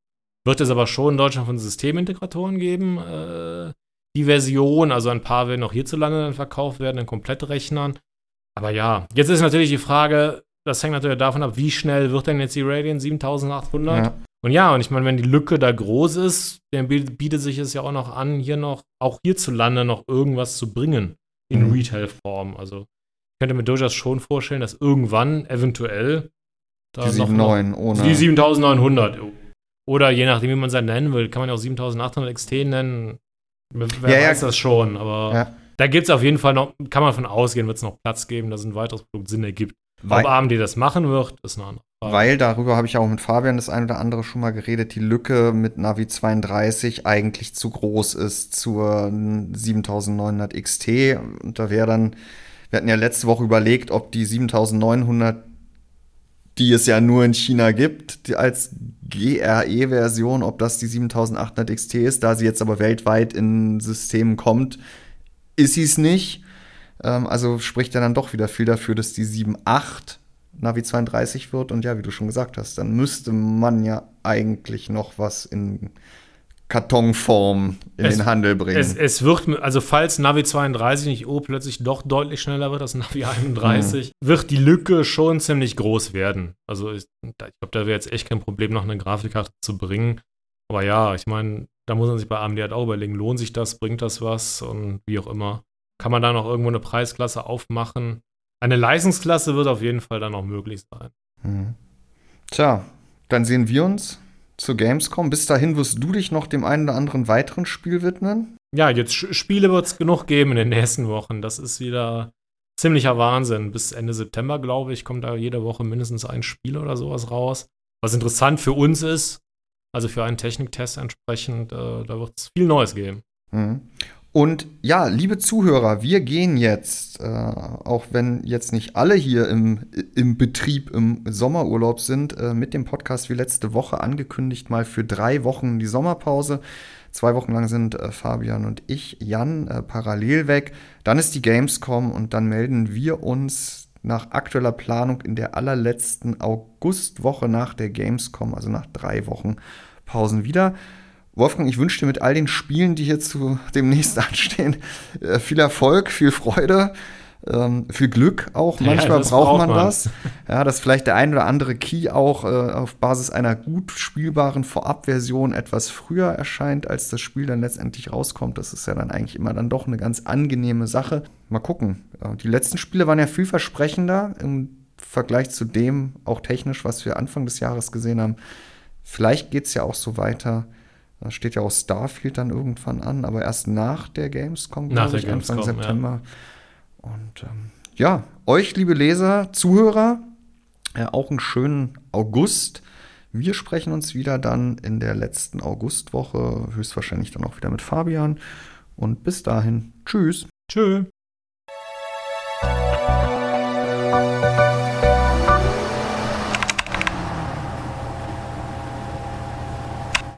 Speaker 2: Wird es aber schon in Deutschland von Systemintegratoren geben, äh, die Version. Also ein paar werden auch hierzulande dann verkauft werden in Komplettrechnern. Aber ja, jetzt ist natürlich die Frage, das hängt natürlich davon ab, wie schnell wird denn jetzt die Radeon 7800? Ja. Und ja, und ich meine, wenn die Lücke da groß ist, dann bietet sich es ja auch noch an, hier noch, auch hierzulande noch irgendwas zu bringen in mhm. Retail-Form. Also ich könnte mir durchaus schon vorstellen, dass irgendwann eventuell
Speaker 1: da die 7.9 ohne.
Speaker 2: Die 7900. Oder je nachdem, wie man es nennen will, kann man ja auch 7800 XT nennen. Wer ja, weiß ja. das schon, aber ja. da gibt es auf jeden Fall noch, kann man von ausgehen, wird es noch Platz geben, dass ein weiteres Produkt Sinn ergibt. Weil, Ob AMD das machen wird, ist eine andere
Speaker 1: Frage. Weil darüber habe ich auch mit Fabian das eine oder andere schon mal geredet, die Lücke mit Navi 32 eigentlich zu groß ist zur 7900 XT. Und da wäre dann, wir hatten ja letzte Woche überlegt, ob die 7900, die es ja nur in China gibt, als GRE-Version, ob das die 7800 XT ist. Da sie jetzt aber weltweit in Systemen kommt, ist sie es nicht. Ähm, also spricht er dann doch wieder viel dafür, dass die 7.8 Navi 32 wird. Und ja, wie du schon gesagt hast, dann müsste man ja eigentlich noch was in Kartonform in es, den Handel bringen.
Speaker 2: Es, es, wird, also falls Navi 32 nicht oh, plötzlich doch deutlich schneller wird als Navi 31, mhm. wird die Lücke schon ziemlich groß werden. Also ich, ich glaube, da wäre jetzt echt kein Problem, noch eine Grafikkarte zu bringen. Aber ja, ich meine, da muss man sich bei AMD halt auch überlegen, lohnt sich das, bringt das was und wie auch immer kann man da noch irgendwo eine Preisklasse aufmachen. Eine Leistungsklasse wird auf jeden Fall dann noch möglich sein. Mhm.
Speaker 1: Tja, dann sehen wir uns zur Gamescom. Bis dahin wirst du dich noch dem einen oder anderen weiteren Spiel widmen.
Speaker 2: Ja, jetzt Spiele wird es genug geben in den nächsten Wochen. Das ist wieder ziemlicher Wahnsinn. Bis Ende September, glaube ich, kommt da jede Woche mindestens ein Spiel oder sowas raus. Was interessant für uns ist, also für einen Techniktest entsprechend, äh, da wird es viel Neues geben.
Speaker 1: Mhm. Und ja, liebe Zuhörer, wir gehen jetzt, äh, auch wenn jetzt nicht alle hier im, im Betrieb im Sommerurlaub sind, äh, mit dem Podcast wie letzte Woche angekündigt, mal für drei Wochen die Sommerpause. Zwei Wochen lang sind äh, Fabian und ich, Jan, äh, parallel weg. Dann ist die Gamescom und dann melden wir uns nach aktueller Planung in der allerletzten Augustwoche nach der Gamescom, also nach drei Wochen Pausen wieder. Wolfgang, ich wünsche dir mit all den Spielen, die hier zu demnächst anstehen, äh, viel Erfolg, viel Freude, ähm, viel Glück auch. Manchmal ja, braucht man, man das. Ja, dass vielleicht der ein oder andere Key auch äh, auf Basis einer gut spielbaren Vorabversion etwas früher erscheint, als das Spiel dann letztendlich rauskommt. Das ist ja dann eigentlich immer dann doch eine ganz angenehme Sache. Mal gucken. Die letzten Spiele waren ja vielversprechender im Vergleich zu dem, auch technisch, was wir Anfang des Jahres gesehen haben. Vielleicht geht es ja auch so weiter da steht ja auch Starfield dann irgendwann an, aber erst nach der Gamescom,
Speaker 2: nach der ich, Gamescom, Anfang September.
Speaker 1: Ja. Und ähm, ja, euch, liebe Leser, Zuhörer, äh, auch einen schönen August. Wir sprechen uns wieder dann in der letzten Augustwoche, höchstwahrscheinlich dann auch wieder mit Fabian. Und bis dahin, tschüss.
Speaker 2: Tschüss.